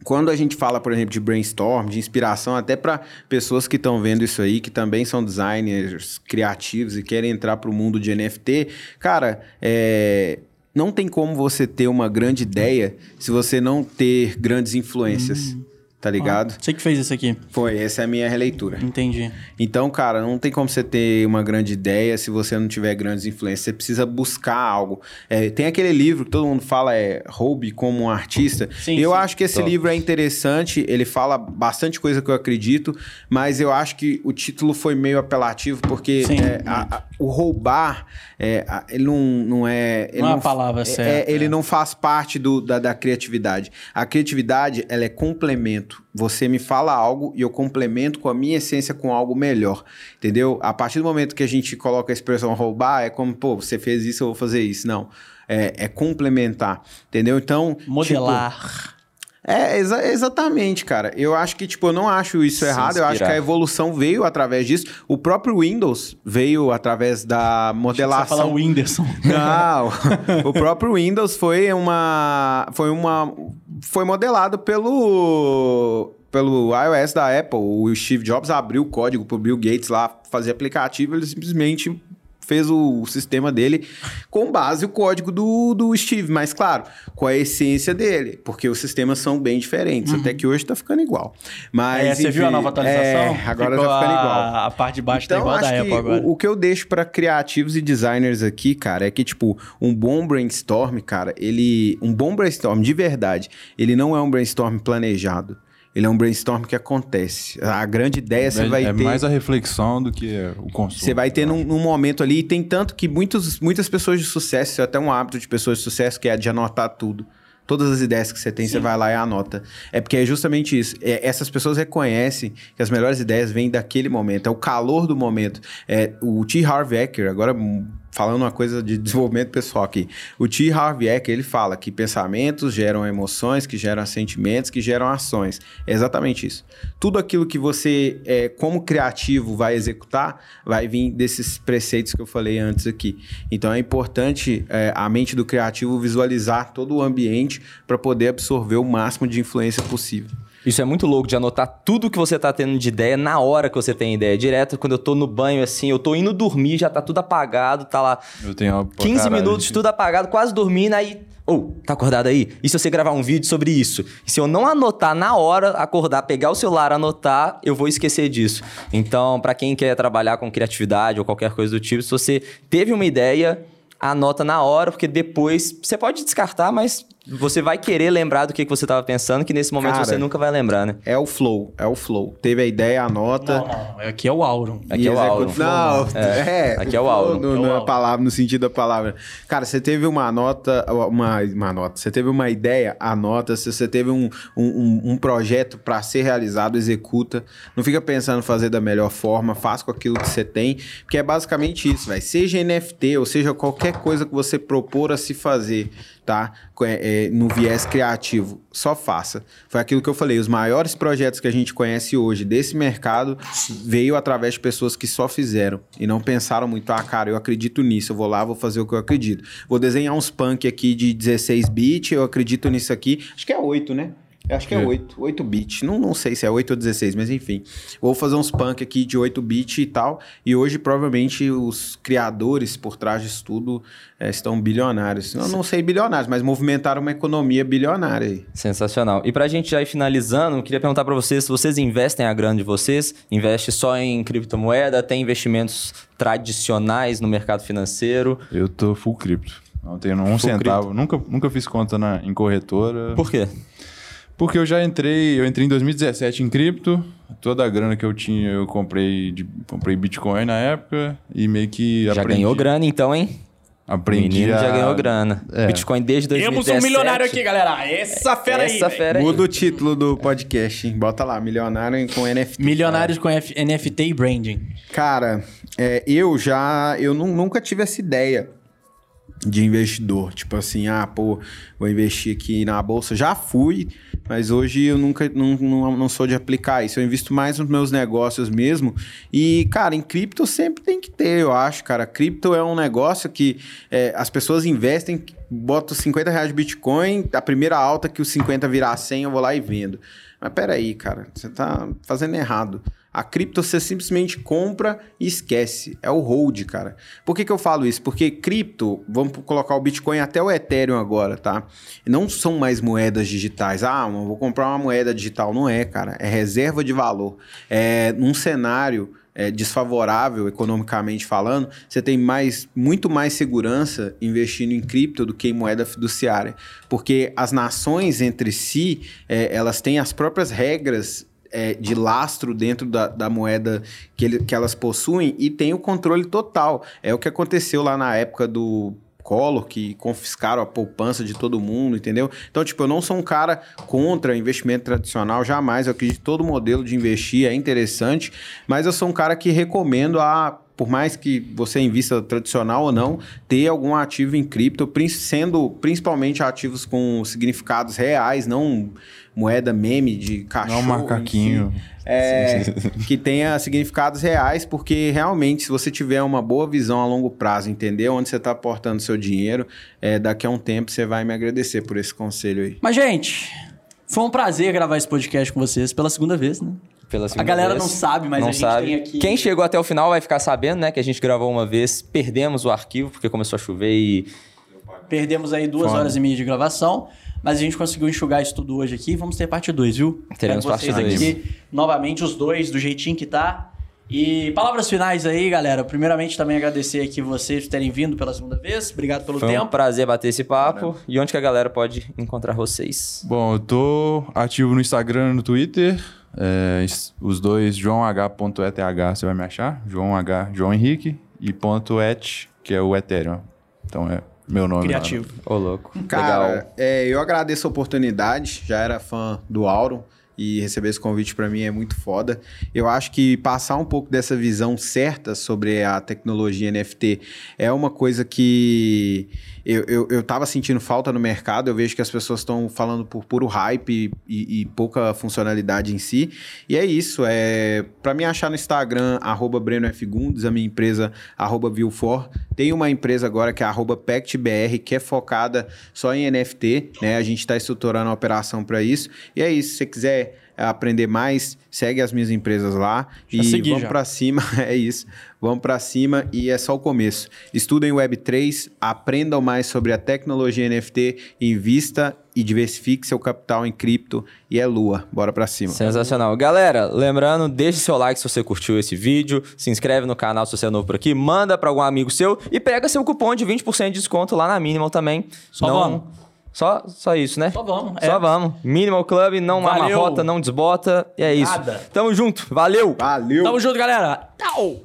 quando a gente fala, por exemplo, de brainstorm, de inspiração, até para pessoas que estão vendo isso aí, que também são designers criativos e querem entrar para o mundo de NFT, cara, é, não tem como você ter uma grande ideia se você não ter grandes influências, tá ligado? Você que fez isso aqui. Foi, essa é a minha releitura. Entendi. Então, cara, não tem como você ter uma grande ideia se você não tiver grandes influências. Você precisa buscar algo. É, tem aquele livro que todo mundo fala, é Roube como um artista. Sim, eu sim. acho que esse Top. livro é interessante, ele fala bastante coisa que eu acredito, mas eu acho que o título foi meio apelativo, porque Sim, é, a- a- o roubar, é, ele não, não é... Ele Não é a palavra é- certa, é, ele é. não faz parte do- da, da criatividade. A criatividade, ela é complemento. Você me fala algo e eu complemento com a minha essência com algo melhor. Entendeu? A partir do momento que a gente coloca a expressão roubar, é como, pô, você fez isso, eu vou fazer isso. Não. É, é complementar. Entendeu? Então. tipo, Modelar. É, exa- exatamente, cara. Eu acho que, tipo, eu não acho isso Se errado. Eu acho que inspirar. a evolução veio através disso. O próprio Windows veio através da Você modelação. fala o Whindersson. Não, o próprio Windows foi uma, foi uma, foi modelado pelo, pelo iOS da Apple. O Steve Jobs abriu o código pro Bill Gates lá fazer aplicativo, ele simplesmente fez o, o sistema dele com base o código do, do Steve, mas claro, com a essência dele, porque os sistemas são bem diferentes, até que hoje tá ficando igual. Mas, Uhum. É, você viu a nova atualização? é, agora Ficou tá ficando a- igual. A parte de baixo tá Então, igual da acho Apple que agora. o, o que eu deixo para criativos e designers aqui, cara, é que, tipo, um bom brainstorm, cara, ele. Um bom brainstorm, de verdade, ele não é um brainstorm planejado. Ele é um brainstorm que acontece. A grande ideia você é vai é ter. mais a reflexão do que o consumo. Você vai ter num, num momento ali, e tem tanto que muitos, muitas pessoas de sucesso, é até um hábito de pessoas de sucesso, que é de anotar tudo. Todas as ideias que você tem, você vai lá e anota. É porque é justamente isso. É, essas pessoas reconhecem que as melhores ideias vêm daquele momento. É o calor do momento. É, o T. Harv Eker, agora falando uma coisa de desenvolvimento pessoal aqui. O T. Harv Eker, ele fala que pensamentos geram emoções, que geram sentimentos, que geram ações. É exatamente isso. Tudo aquilo que você, é, como criativo, vai executar, vai vir desses preceitos que eu falei antes aqui. Então é importante é, a mente do criativo visualizar todo o ambiente para poder absorver o máximo de influência possível. Isso é muito louco de anotar tudo que você tá tendo de ideia na hora que você tem ideia. Direto, quando eu tô no banho, assim, eu tô indo dormir, já tá tudo apagado, tá lá Eu tenho uma- pra 15 caralho minutos, de- tudo apagado, quase dormindo, aí. Ô, tá acordado aí? E se você gravar um vídeo sobre isso? E se eu não anotar na hora, acordar, pegar o celular, anotar, eu vou esquecer disso. Então, pra quem quer trabalhar com criatividade ou qualquer coisa do tipo, se você teve uma ideia, anota na hora, porque depois você pode descartar, mas você vai querer lembrar do que, que você tava pensando, que nesse momento Cara, você nunca vai lembrar, né? É o flow, é o flow. Teve a ideia, anota. Não, não, não. Aqui é o Auron. Aqui é o Auron. Não, é. Aqui é o Auron. No, É o palavra, no sentido da palavra. Cara, você teve uma nota, uma, uma nota, você teve uma ideia, anota. Se você teve um, um, um- um projeto para ser realizado, executa. Não fica pensando em fazer da melhor forma, faz com aquilo que você tem, porque é basicamente isso, vai. Seja NFT, ou seja, qualquer coisa que você propor a se fazer, tá? É, é, no viés criativo, só faça. Foi aquilo que eu falei, os maiores projetos que a gente conhece hoje desse mercado veio através de pessoas que só fizeram e não pensaram muito, ah, cara, eu acredito nisso, eu vou lá, vou fazer o que eu acredito. Vou desenhar uns punk aqui de 16 bits, eu acredito nisso aqui. Acho que é 8, né? Eu acho que é É. 8, 8 bits. Não, não sei se é 8 ou 16, mas enfim. Vou fazer uns punk aqui de 8 bits e tal. E hoje, provavelmente, os criadores por trás disso tudo eh, estão bilionários. Eu não sei bilionários, mas movimentaram uma economia bilionária aí. Sensacional. E pra gente já ir finalizando, eu queria perguntar pra vocês se vocês investem a grana de vocês, investe só em criptomoeda, tem investimentos tradicionais no mercado financeiro. Eu tô full cripto. Não tenho um Full centavo. Nunca, nunca fiz conta na, em corretora. Por quê? Porque eu já entrei, eu entrei em 2017 em cripto. Toda a grana que eu tinha, eu comprei, de, comprei Bitcoin na época e meio que Já aprendi, ganhou grana então, hein? O Aprendi menino a... já ganhou grana. É. Bitcoin desde Temos 2017. um milionário aqui, galera. Essa fera aí. Essa velho. fera aí. Muda o título do podcast, hein? Bota lá, milionário com NFT. Milionários com F- NFT e branding. Cara, é, eu já. Eu nu- nunca tive essa ideia de investidor. Tipo assim, ah, pô, vou investir aqui na bolsa. Já fui, mas hoje eu nunca não, não, não sou de aplicar isso. Eu invisto mais nos meus negócios mesmo. E, cara, em cripto sempre tem que ter, eu acho, cara. Cripto é um negócio que é, as pessoas investem, botam 50 reais de Bitcoin, a primeira alta que os 50 virar 100, eu vou lá e vendo. Mas peraí, cara, você tá fazendo errado. A cripto você simplesmente compra e esquece. É o hold, cara. Por que, que eu falo isso? Porque cripto, vamos colocar o Bitcoin até o Ethereum agora, tá? Não são mais moedas digitais. Ah, vou comprar uma moeda digital. Não é, cara. É reserva de valor. É num cenário é, desfavorável economicamente falando, você tem mais, muito mais segurança investindo em cripto do que em moeda fiduciária. Porque as nações entre si, é, elas têm as próprias regras é, de lastro dentro da, da moeda que, ele- que elas possuem e tem o controle total. É o que aconteceu lá na época do Collor, que confiscaram a poupança de todo mundo, entendeu? Então, tipo, eu não sou um cara contra investimento tradicional, jamais. Eu acredito que todo modelo de investir é interessante, mas eu sou um cara que recomendo a. Por mais que você invista tradicional ou não, ter algum ativo em cripto, sendo principalmente ativos com significados reais, não moeda meme de cachorro. Não um macaquinho. enfim. É, que tenha significados reais, porque realmente, se você tiver uma boa visão a longo prazo, entender onde você está aportando seu dinheiro, é, daqui a um tempo você vai me agradecer por esse conselho aí. Mas, gente, foi um prazer gravar esse podcast com vocês pela segunda vez, né? pela segunda galera vez. não sabe, mas a gente tem aqui- Quem chegou até o final vai ficar sabendo, né? Que a gente gravou uma vez, perdemos o arquivo porque começou a chover e Perdemos aí duas Foda. horas e meia de gravação, mas a gente conseguiu enxugar isso tudo hoje aqui. Vamos ter parte 2, viu? Teremos parte vocês dois. aqui, novamente, os dois, do jeitinho que tá. E palavras finais aí, galera. Primeiramente, também agradecer aqui vocês por terem vindo pela segunda vez. Obrigado pelo foi um tempo. prazer bater esse papo. E onde que a galera pode encontrar vocês? Bom, eu tô ativo no Instagram e no Twitter. É, os dois, joãoh.eth, você vai me achar. João H, João Henrique. E ponto .et, que é o Ethereum. Então é meu nome. Criativo. Ô, louco. Cara, Legal. é, eu agradeço a oportunidade, já era fã do Auron e receber esse convite para mim é muito foda. Eu acho que passar um pouco dessa visão certa sobre a tecnologia NFT é uma coisa que eu, eu, eu tava sentindo falta no mercado. Eu vejo que as pessoas estão falando por puro hype e, e pouca funcionalidade em si. E é isso. É, para me achar no Instagram, arroba a minha empresa, arroba Vilfor. Tem uma empresa agora que é arroba PactBR, que é focada só em NFT, né? A gente está estruturando a operação para isso. E é isso. Se você quiser aprender mais, segue as minhas empresas lá Já e segui, vamos para cima. É isso. Vamos para cima e é só o começo. Estudem Web3, aprendam mais sobre a tecnologia NFT, invista e diversifique seu capital em cripto e é lua. Bora para cima. Sensacional. Galera, lembrando, deixe seu like se você curtiu esse vídeo, se inscreve no canal se você é novo por aqui, manda para algum amigo seu e pega seu cupom de 20% de desconto lá na Minimal também. Só não... vamos. Só, só isso, né? Só vamos, Só é. vamos. Minimal Club, não Valeu. amarrota, não desbota. E é isso. Nada. Tamo junto. Valeu. Valeu! Tamo junto, galera. Tchau.